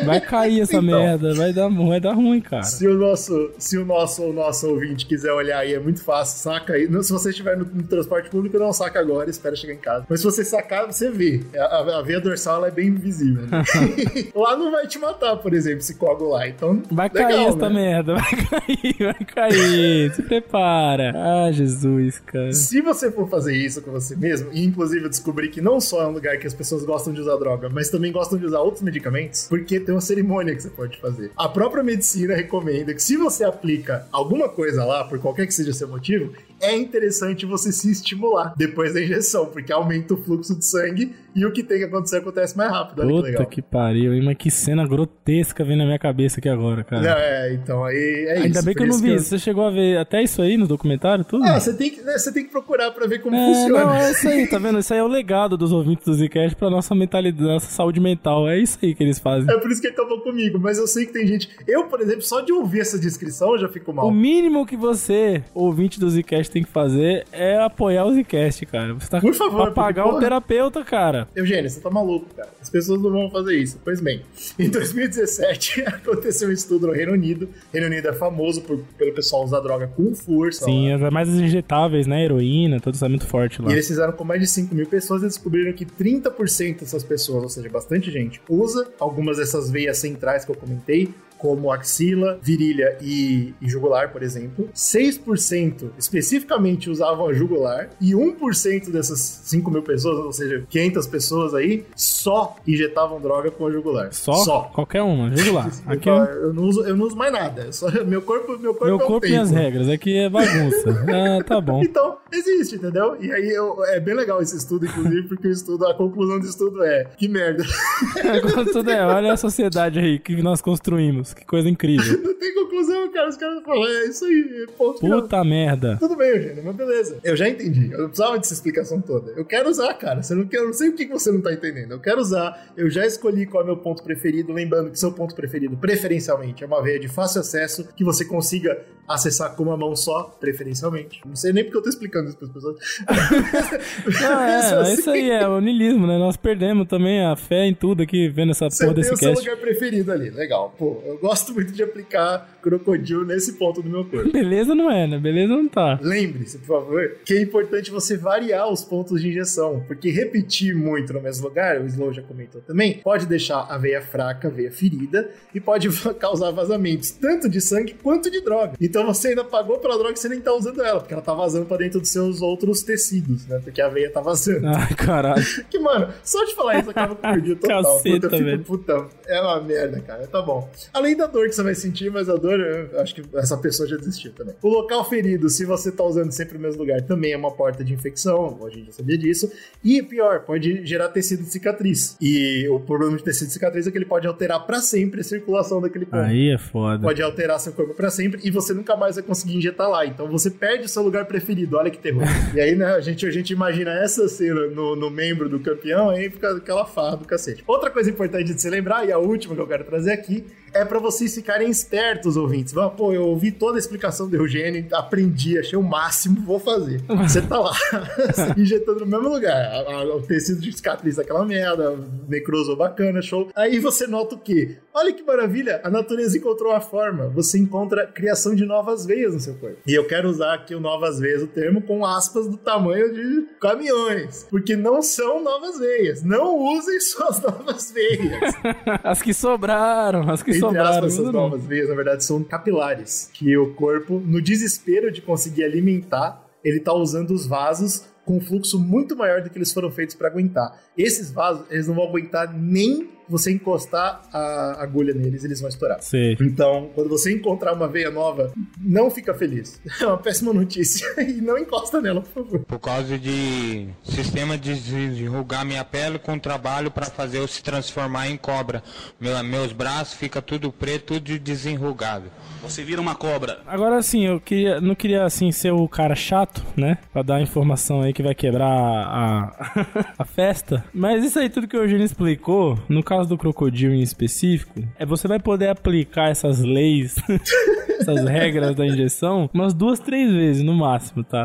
Vai cair essa
Então.
merda, vai dar, vai dar ruim, cara.
Se o nosso, se o nosso ou nosso ouvinte quiser olhar aí, é muito fácil, saca aí. Se você estiver no, no transporte público, não saca agora, espera chegar em casa. Mas se você sacar, você vê. A, a- veia dorsal ela é bem visível. né? Lá não vai te matar, por exemplo, se coagular. Então,
Vai
legal,
cair essa
né?
merda, vai cair, vai cair. Se prepara. Ah, Jesus, cara.
Se você for fazer isso com você mesmo, e inclusive eu descobri que não só é um lugar que as pessoas gostam de usar droga, mas também gostam de usar outros medicamentos, porque tem uma cerimônia que você pode fazer. A própria medicina recomenda que se você aplica alguma coisa lá, por qualquer que seja seu motivo, é interessante você se estimular depois da injeção, porque aumenta o fluxo de sangue e o que tem que acontecer acontece mais rápido. Olha que
Puta
legal.
que pariu, hein? mas que cena grotesca vem na minha cabeça aqui agora, cara.
Não, é, então aí é
Ainda
isso.
bem que eu não
isso
vi. Você chegou a ver até isso aí no documentário, tudo?
Ah, você tem, que, né, você tem que procurar pra ver como
É,
funciona.
não, é isso aí, tá vendo? Isso aí é o legado dos ouvintes do Zcast pra nossa mentalidade, nossa saúde mental. É isso aí que eles fazem.
É por isso que acabou comigo, mas eu sei que tem gente. Eu, por exemplo, só de ouvir essa descrição eu já fico mal.
O mínimo que você, ouvinte do Zcast, tem que fazer é apoiar o Zcast, cara. Você tá
Por favor,
pra pagar o
porra.
terapeuta, cara.
Eugênio, você tá maluco, cara. As pessoas não vão fazer isso. Pois bem, em 2017 aconteceu um estudo no Reino Unido. Reino Unido é famoso por, pelo pessoal usar droga com força.
Sim,
lá.
as mais injetáveis, né? Heroína, tudo isso é muito forte lá.
E eles fizeram com mais de 5 mil pessoas e descobriram que 30% dessas pessoas, ou seja, bastante gente, usa algumas dessas veias centrais que eu comentei, como axila, virilha e, e jugular, por exemplo. 6% especificamente usavam a jugular e 1% dessas 5 mil pessoas, ou seja, 500 pessoas aí, só injetavam droga com a jugular.
Só?
Só.
Qualquer uma, veja lá.
Eu,
Aqui é
eu, não uso, eu não uso mais nada. Só, meu corpo, meu corpo
meu
é
corpo e minhas regras, aqui é bagunça. ah, tá bom.
Então, existe, entendeu? E aí eu- é bem legal esse estudo, inclusive, porque o estudo, a conclusão do estudo é que merda.
Quando tudo é, olha a sociedade aí que nós construímos. Que coisa incrível.
Não tem conclusão, cara. Os caras falam, é isso aí, é ponto final.
Puta merda.
Tudo bem, Eugênio, mas beleza. Eu já entendi. Eu não precisava dessa explicação toda. Eu quero usar, cara. Você não quer, eu não sei o que você não tá entendendo. Eu quero usar. Eu já escolhi qual é o meu ponto preferido. Lembrando que seu ponto preferido, preferencialmente, é uma veia de fácil acesso que você consiga acessar com uma mão só, preferencialmente. Não sei nem porque eu tô explicando isso as pessoas.
Não, é,
Isso assim.
isso aí, é o niilismo, né? Nós perdemos também a fé em tudo aqui, vendo essa
Você
porra
tem
desse
o seu
cast.
lugar preferido ali. Legal. Pô, eu gosto muito de aplicar crocodilo nesse ponto do meu corpo.
Beleza não é, né? Beleza não tá.
Lembre-se, por favor, que é importante você variar os pontos de injeção, porque repetir muito no mesmo lugar, o Slow já comentou também, pode deixar a veia fraca, a veia ferida, e pode causar vazamentos, tanto de sangue quanto de droga. Então você ainda pagou pela droga e você nem tá usando ela, porque ela tá vazando pra dentro dos seus outros tecidos, né? Porque a veia tá vazando.
Ai, caralho.
Que, mano, só de falar isso acaba com o total.
Caceta,
Puta, eu fico
velho.
putão. É uma merda, cara. Tá bom. Além além da dor que você vai sentir, mas a dor, eu acho que essa pessoa já desistiu também. O local ferido, se você tá usando sempre o mesmo lugar, também é uma porta de infecção, a gente já sabia disso. E pior, pode gerar tecido de cicatriz. E o problema de tecido de cicatriz é que ele pode alterar para sempre a circulação daquele corpo.
Aí é foda.
Pode alterar seu corpo para sempre e você nunca mais vai conseguir injetar lá. Então você perde o seu lugar preferido. Olha que terror. e aí, né, a gente, a gente imagina essa cena no, no membro do campeão, aí fica aquela farra do cacete. Outra coisa importante de se lembrar, e a última que eu quero trazer aqui, é para vocês ficarem espertos, ouvintes. Pô, eu ouvi toda a explicação do Eugênio, aprendi, achei o máximo, vou fazer. Você tá lá, injetando no mesmo lugar. O tecido de cicatriz daquela merda, necrosou bacana, show. Aí você nota o quê? Olha que maravilha, a natureza encontrou a forma. Você encontra criação de novas veias no seu corpo. E eu quero usar aqui o novas veias, o termo, com aspas do tamanho de caminhões. Porque não são novas veias. Não usem suas novas veias.
as que sobraram, as que
Entre aspas, essas novas veias, na verdade, são capilares. Que o corpo, no desespero de conseguir alimentar, ele tá usando os vasos com um fluxo muito maior do que eles foram feitos para aguentar. Esses vasos, eles não vão aguentar nem você encostar a agulha neles, eles vão estourar.
Sei.
Então, quando você encontrar uma veia nova, não fica feliz. É uma péssima notícia. E não encosta nela, por favor.
Por causa de sistema de desenrugar minha pele com trabalho para fazer eu se transformar em cobra. Meu, meus braços ficam tudo preto, tudo desenrugado.
Você vira uma cobra.
Agora assim, eu queria, não queria assim ser o cara chato, né? Pra dar a informação aí que vai quebrar a, a festa. Mas isso aí tudo que o Eugênio explicou, no caso do crocodilo em específico, é você vai poder aplicar essas leis, essas regras da injeção, umas duas, três vezes no máximo, tá?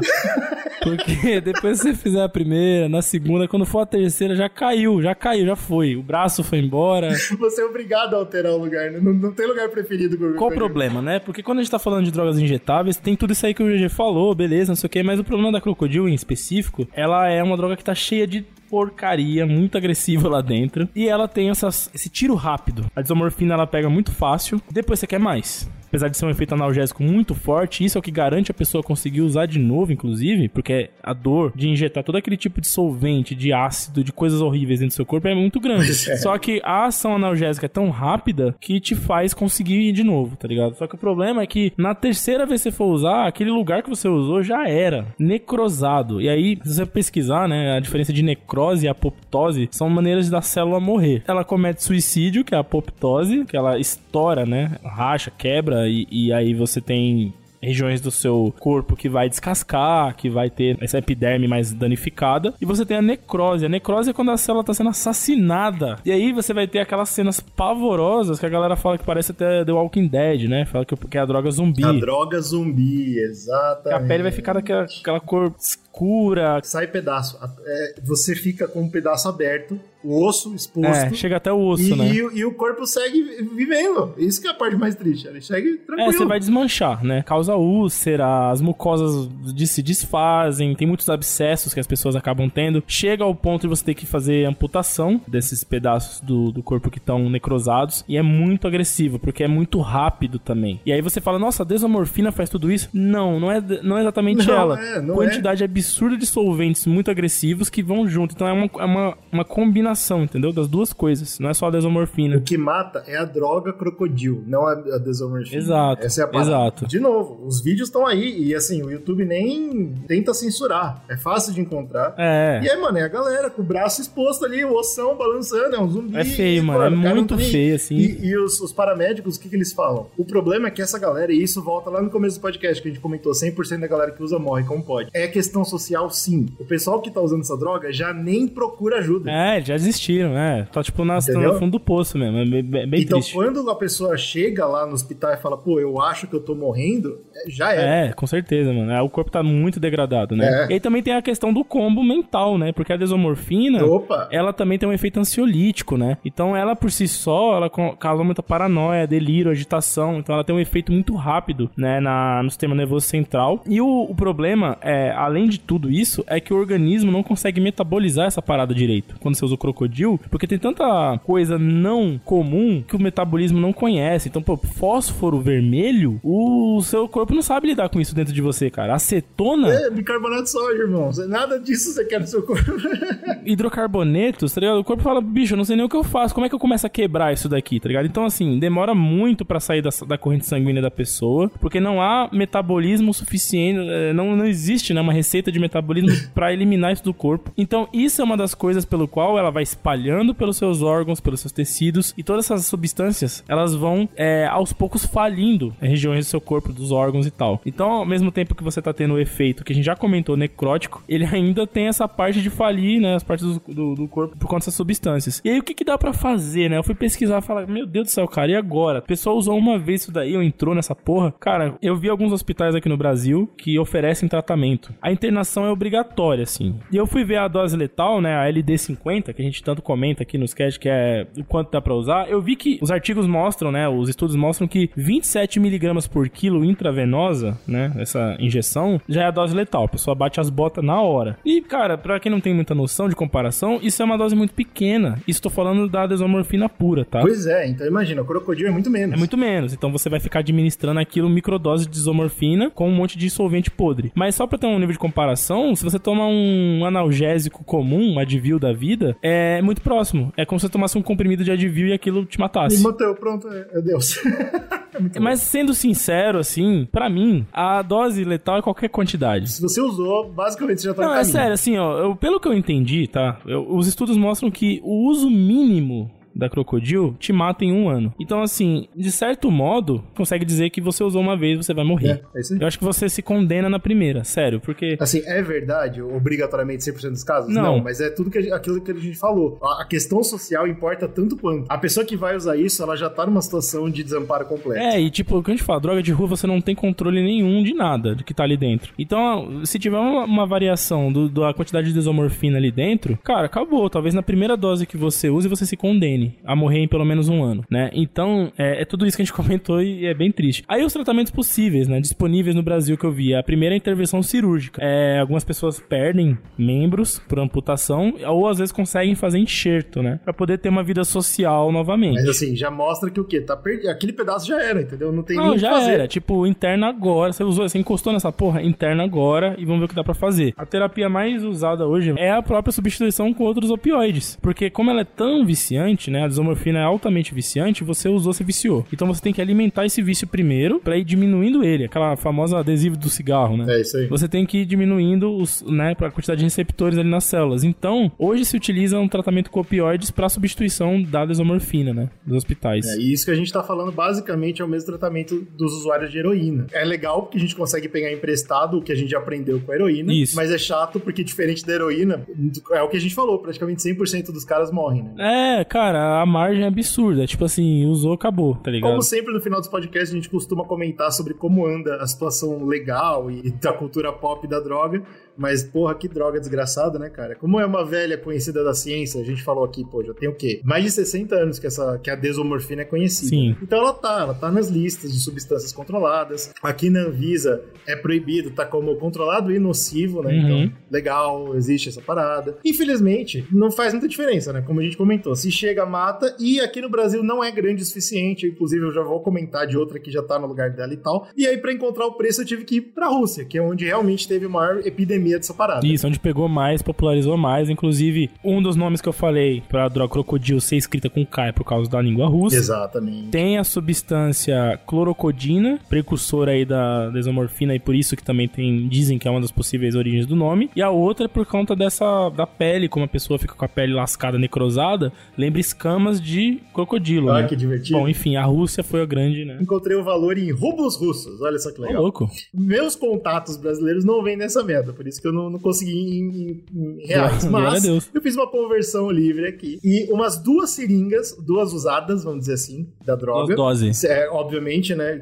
Porque depois que você fizer a primeira, na segunda, quando for a terceira, já caiu, já caiu, já foi. O braço foi embora.
Você é obrigado a alterar o lugar, né? Não, não tem lugar preferido. com-
Qual o
com-
problema, né? Porque quando a gente tá falando de drogas injetáveis, tem tudo isso aí que o GG falou, beleza, não sei o que, mas o problema da Crocodile em específico, ela é uma droga que tá cheia de porcaria, muito agressiva lá dentro, e ela tem essas, esse tiro rápido. A desomorfina ela pega muito fácil, depois você quer mais. Apesar de ser um efeito analgésico muito forte, isso é o que garante a pessoa conseguir usar de novo, inclusive, porque a dor de injetar todo aquele tipo de solvente, de ácido, de coisas horríveis dentro do seu corpo é muito grande.
é.
Só que a ação analgésica é tão rápida que te faz conseguir ir de novo, tá ligado? Só que o problema é que na terceira vez que você for usar, aquele lugar que você usou já era necrosado. E aí, se você pesquisar, né, a diferença de necrose e apoptose são maneiras da célula morrer. Ela comete suicídio, que é a apoptose, que ela estoura, né, racha, quebra e, e aí você tem regiões do seu corpo que vai descascar, que vai ter essa epiderme mais danificada. E você tem a necrose. A necrose é quando a célula está sendo assassinada. E aí você vai ter aquelas cenas pavorosas que a galera fala que parece até The Walking Dead, né? Fala que, que é a droga zumbi.
A droga zumbi, exatamente.
Que a pele vai ficar daquela aquela cor escura.
Sai pedaço. É, você fica com um pedaço aberto, o osso exposto.
É, chega até o osso,
e,
né?
e o- e o corpo segue vivendo. Isso que é a parte mais triste. Ele segue tranquilo.
É, você vai desmanchar, né? Causa úlcera, as mucosas de- se desfazem, tem muitos abscessos que as pessoas acabam tendo. Chega ao ponto de você ter que fazer amputação desses pedaços do, do corpo que estão necrosados. E é muito agressivo, porque é muito rápido também. E aí você fala, nossa, a desomorfina faz tudo isso? Não, não é, não é exatamente
Não
ela.
é, não
Quantidade absurda de solventes muito agressivos que vão junto. Então é uma, é uma, uma combinação, entendeu? Das duas coisas. Não é só a desomorfina.
O que mata é a droga crocodilo, não a, desomorfina.
Exato,
Essa é a parada.
exato.
De novo, os vídeos estão aí e assim, o YouTube nem tenta censurar. É fácil de encontrar.
É.
E aí, mano, é a galera com o braço exposto ali, o ossão balançando, é um zumbi.
É feio, mano, é muito feio, assim.
E, e os, os paramédicos, o que, que eles falam? O problema é que essa galera, e isso volta lá no começo do podcast, que a gente comentou, 100% da galera que usa morre como pode. É questão social, sim. O pessoal que tá usando essa droga já nem procura ajuda.
É, já desistiram, né? Tá tipo na,
Entendeu?
no fundo do poço mesmo. É bem, bem-
então,
triste.
quando a pessoa chega lá no hospital e fala, pô, eu acho que eu tô morrendo, é, já é.
É, com certeza, mano. É, O corpo tá muito degradado, né?
É.
E aí também tem a questão do combo mental, né? Porque a desomorfina,
Opa!
ela também tem um efeito ansiolítico, né? Então ela por si só, ela causa muita paranoia, delírio, agitação. Então ela tem um efeito muito rápido, né? Na, no sistema nervoso central. E o, o problema, é, além de tudo isso, é que o organismo não consegue metabolizar essa parada direito. Quando você usa o crocodilo, porque tem tanta coisa não comum que o metabolismo não conhece. Então, pô, fósforo vermelho, o seu corpo não sabe lidar com isso dentro de você, cara. Acetona.
É, bicarbonato de soja, irmão. Nada disso você quer no seu corpo.
hidrocarbonetos, tá ligado? O corpo fala, bicho, eu não sei nem o que eu faço, como é que eu começo a quebrar isso daqui, tá ligado? Então, assim, demora muito para sair da, da, corrente sanguínea da pessoa, porque não há metabolismo suficiente, é, não, não existe né, uma receita de metabolismo para eliminar isso do corpo. Então, isso é uma das coisas pelo qual ela vai espalhando pelos seus órgãos, pelos seus tecidos, e todas essas substâncias, elas vão é, aos poucos falindo regiões do seu corpo, dos órgãos e tal. Então, ao mesmo tempo que você tá tendo o efeito que a gente já comentou, necrótico, ele ainda tem essa parte de falir, né, as partes do, do, do corpo por conta dessas substâncias. E aí, o que que dá para fazer, né? Eu fui pesquisar e falar, meu Deus do céu, cara, e agora? A pessoa usou uma vez isso daí, ou entrou nessa porra. Cara, eu vi alguns hospitais aqui no Brasil que oferecem tratamento. A internação é obrigatória, assim. E eu fui ver a dose letal, né, a LD50, que a gente tanto comenta aqui no sketch, que é o quanto dá pra usar. Eu vi que os artigos mostram, né, os estudos mostram que 27 miligramas por quilo intravenosa, né, essa injeção, já é a dose letal. A pessoa bate as botas na hora. E, cara, pra quem não tem muita noção de comparação, isso é uma dose muito pequena. Isso tô falando da desomorfina pura, tá?
Pois é, então imagina, o crocodilo é muito menos.
É muito menos. Então você vai ficar administrando aquilo microdose de isomorfina com um monte de solvente podre. Mas só pra ter um nível de comparação, se você toma um analgésico comum, um Advil da vida, é muito próximo. É como se você tomasse um comprimido de Advil e aquilo te matasse.
E Mateu, pronto, é Deus.
é Mas sendo sincero, assim, para mim, a dose letal é qualquer quantidade.
Se você usou, basicamente você já tá
Não, é sério, assim, ó, eu, pelo que eu entendi, tá? Eu, os estudos mostram que o uso mínimo da Crocodile te mata em um ano. Então, assim, de certo modo, consegue dizer que você usou uma vez você vai morrer. É, é isso aí. Eu acho que você se condena na primeira, sério, porque.
Assim, é verdade, obrigatoriamente 100% dos casos? Não. Não, mas é tudo que a, aquilo que a gente falou. A, a, questão social importa tanto quanto. A pessoa que vai usar isso, ela já tá numa situação de desamparo completo.
É, e tipo, o que a gente fala, droga de rua você não tem controle nenhum de nada do que tá ali dentro. Então, se tiver uma, uma variação do, da quantidade de desomorfina ali dentro, cara, acabou. Talvez na primeira dose que você use, você se condene a morrer em pelo menos um ano, né? Então, é, é, tudo isso que a gente comentou e é bem triste. Aí os tratamentos possíveis, né? Disponíveis no Brasil que eu vi. A primeira é a intervenção cirúrgica. É, algumas pessoas perdem membros por amputação ou às vezes conseguem fazer enxerto, né? Pra poder ter uma vida social novamente.
Mas assim, já mostra que o quê? Tá perdido. Aquele pedaço já era, entendeu? Não tem
Não,
nem
já
fazer.
era. Tipo, interna agora. Você usou, você encostou nessa porra? Interna agora e vamos ver o que dá pra fazer. A terapia mais usada hoje é a própria substituição com outros opioides. Porque como ela é tão viciante, né? A desomorfina é altamente viciante, você usou, você viciou. Então você tem que alimentar esse vício primeiro para ir diminuindo ele, aquela famosa adesivo do cigarro, né?
É isso aí.
Você tem que ir diminuindo os, né, a quantidade de receptores ali nas células. Então, hoje se utiliza um tratamento com opioides para substituição da desomorfina, né, dos hospitais.
É, e isso que a gente tá falando basicamente é o mesmo tratamento dos usuários de heroína. É legal porque a gente consegue pegar emprestado o que a gente aprendeu com a heroína,
isso.
mas é chato porque diferente da heroína, é o que a gente falou, praticamente 100% dos caras morrem,
né? É, cara, a margem é absurda. Tipo assim, usou, acabou, tá ligado?
Como sempre, no final dos podcasts, a gente costuma comentar sobre como anda a situação legal e da cultura pop da droga. Mas, porra, que droga desgraçada, né, cara? Como é uma velha conhecida da ciência, a gente falou aqui, pô, já tem o quê? Mais de 60 anos que, essa, que a desomorfina é conhecida.
Sim.
Então ela tá, ela tá nas listas de substâncias controladas. Aqui na Anvisa é proibido, tá como controlado e nocivo, né?
Uhum.
Então, legal, existe essa parada. Infelizmente, não faz muita diferença, né? Como a gente comentou, se chega, mata, e aqui no Brasil não é grande o suficiente. Inclusive, eu já vou comentar de outra que já tá no lugar dela e tal. E aí, para encontrar o preço, eu tive que ir pra Rússia, que é onde realmente teve maior epidemia dessa parada.
Isso, onde pegou mais, popularizou mais. Inclusive, um dos nomes que eu falei pra droga crocodilo ser escrita com K é por causa da língua russa.
Exatamente.
Tem a substância clorocodina, precursora aí da desomorfina, e por isso que também tem, dizem que é uma das possíveis origens do nome. E a outra é por conta dessa, da pele, como a pessoa fica com a pele lascada, necrosada, lembra escamas de crocodilo,
Ah,
né?
que divertido.
Bom, enfim, a Rússia foi a grande, né?
Encontrei o valor em rublos russos. Olha só que legal.
louco.
Meus contatos brasileiros não vêm nessa merda, por isso que eu não, não consegui em, em- em reais. Mas eu fiz uma conversão livre aqui. E umas duas seringas, duas usadas, vamos dizer assim, da droga.
Dose.
Isso É, obviamente, né?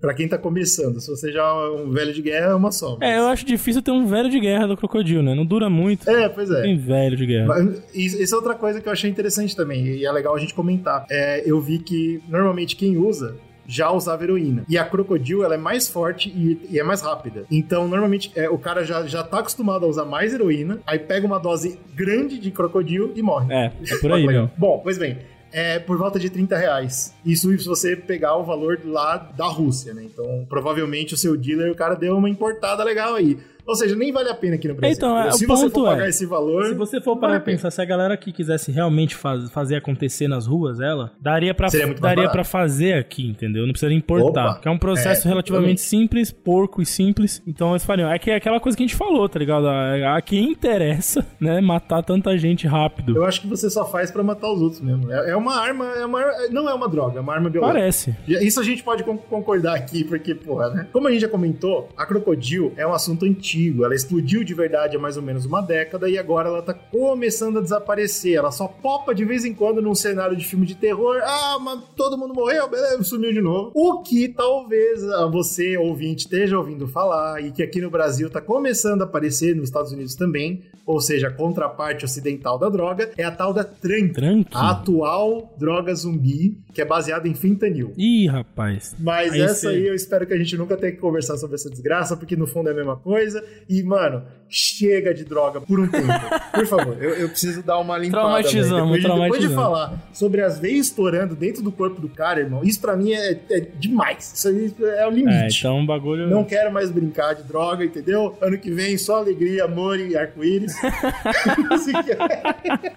Pra quem tá começando, se você já é um velho de guerra, é uma só.
É, eu acho difícil ter um velho de guerra do crocodilo, né? Não dura muito.
É, pois é.
Tem velho de guerra.
Mas Isso, isso é outra coisa que eu achei interessante também, e é legal a gente comentar. É, eu vi que normalmente quem usa já usava heroína. E a crocodilo, ela é mais forte e, e é mais rápida. Então, normalmente, é, o cara já, já tá acostumado a usar mais heroína, aí pega uma dose grande de crocodilo e morre.
É, é por aí, meu.
Bom, pois bem. É por volta de 30 reais. Isso se você pegar o valor lá da Rússia, né? Então, provavelmente o seu dealer, o cara deu uma importada legal aí. Ou seja, nem vale a pena aqui no Brasil.
Então, é,
se
o
você
ponto
for pagar
é,
esse valor.
Se você for
não vale
pensar, se a galera que quisesse realmente faz- fazer acontecer nas ruas, ela, daria pra,
mais
daria pra fazer aqui, entendeu? Não precisaria importar.
Opa.
É um processo
É,
relativamente simples, porco e simples. Então eles fariam. É que é aquela coisa que a gente falou, tá ligado? A, a quem interessa, né? Matar tanta gente rápido.
Eu acho que você só faz pra matar os outros mesmo. É, é uma arma, é uma, não é uma droga, é uma arma biológica.
Parece.
Isso a gente pode con- concordar aqui, porque, porra, né? Como a gente já comentou, a Crocodile é um assunto antigo. Ela explodiu de verdade há mais ou menos uma década e agora ela tá começando a desaparecer. Ela só popa de vez em quando num cenário de filme de terror. Ah, mas todo mundo morreu, beleza, sumiu de novo. O que talvez ah, você, ouvinte, esteja ouvindo falar e que aqui no Brasil tá começando a aparecer, nos Estados Unidos também, ou seja, a contraparte ocidental da droga, é a tal da Trank. A atual droga zumbi, que é baseada em fentanil.
Ih, rapaz.
Mas
Aí
essa
cê-
aí eu espero que a gente nunca tenha que conversar sobre essa desgraça, porque no fundo é a mesma coisa. E, mano, chega de droga por um tempo. Por favor, eu, eu preciso dar uma limpada.
Traumatizamos.
Depois, de, depois de
traumatizamos.
falar sobre as veias estourando dentro do corpo do cara, irmão, isso pra mim é, é demais. Isso aí é o
É,
limite.
então o bagulho.
Não quero mais brincar de droga, entendeu? Ano que vem só alegria, amor e arco-íris.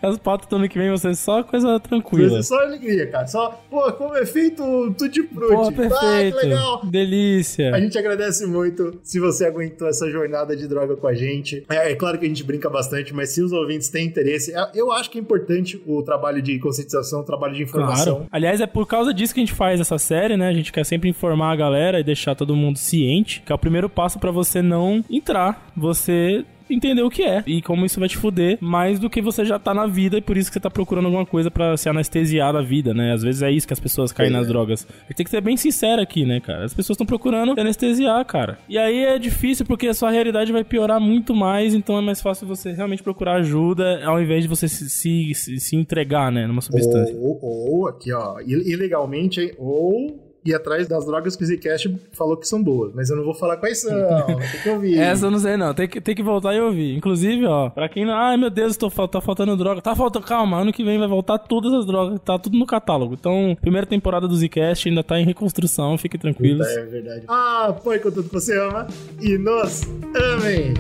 As pautas do ano que vem vão ser só coisa tranquila.
Só alegria, cara. Só, pô, como é feito tutti frutti.
Porra,
Ah, que
perfeito.
legal.
Delícia.
A gente agradece muito se você aguentou essa jornada de droga com a gente. É, é claro que a gente brinca bastante, mas se os ouvintes têm interesse, é- eu acho que é importante o trabalho de conscientização, o trabalho de informação.
Claro. Aliás, é por causa disso que a gente faz essa série, né? A gente quer sempre informar a galera e deixar todo mundo ciente, que é o primeiro passo pra você não entrar, você entender o que é e como isso vai te fuder mais do que você já tá na vida e por isso que você tá procurando alguma coisa pra se anestesiar da vida, né? Às vezes é isso que as pessoas caem
Pois
nas
é.
drogas. Tem que ser bem sincero aqui, né, cara? As pessoas estão procurando anestesiar, cara. E aí é difícil porque a sua realidade vai piorar muito mais, então é mais fácil você realmente procurar ajuda ao invés de você se, se, se- entregar, né, numa substância.
Ou, ou, aqui, ó, il- ilegalmente, hein? ou ir atrás das drogas que o Zcast falou que são boas. Mas eu não vou falar quais são, tem que ouvir.
Essa eu não sei, não. Tem que, tem que voltar e ouvir. Inclusive, ó, pra quem não. Ai, meu Deus, tô, tá faltando droga. Tá faltando. Calma, ano que vem vai voltar todas as drogas. Tá tudo no catálogo. Então, primeira temporada do Zcast ainda tá em reconstrução. Fiquem tranquilos.
É verdade. Ah, põe tudo que você ama e nos amem.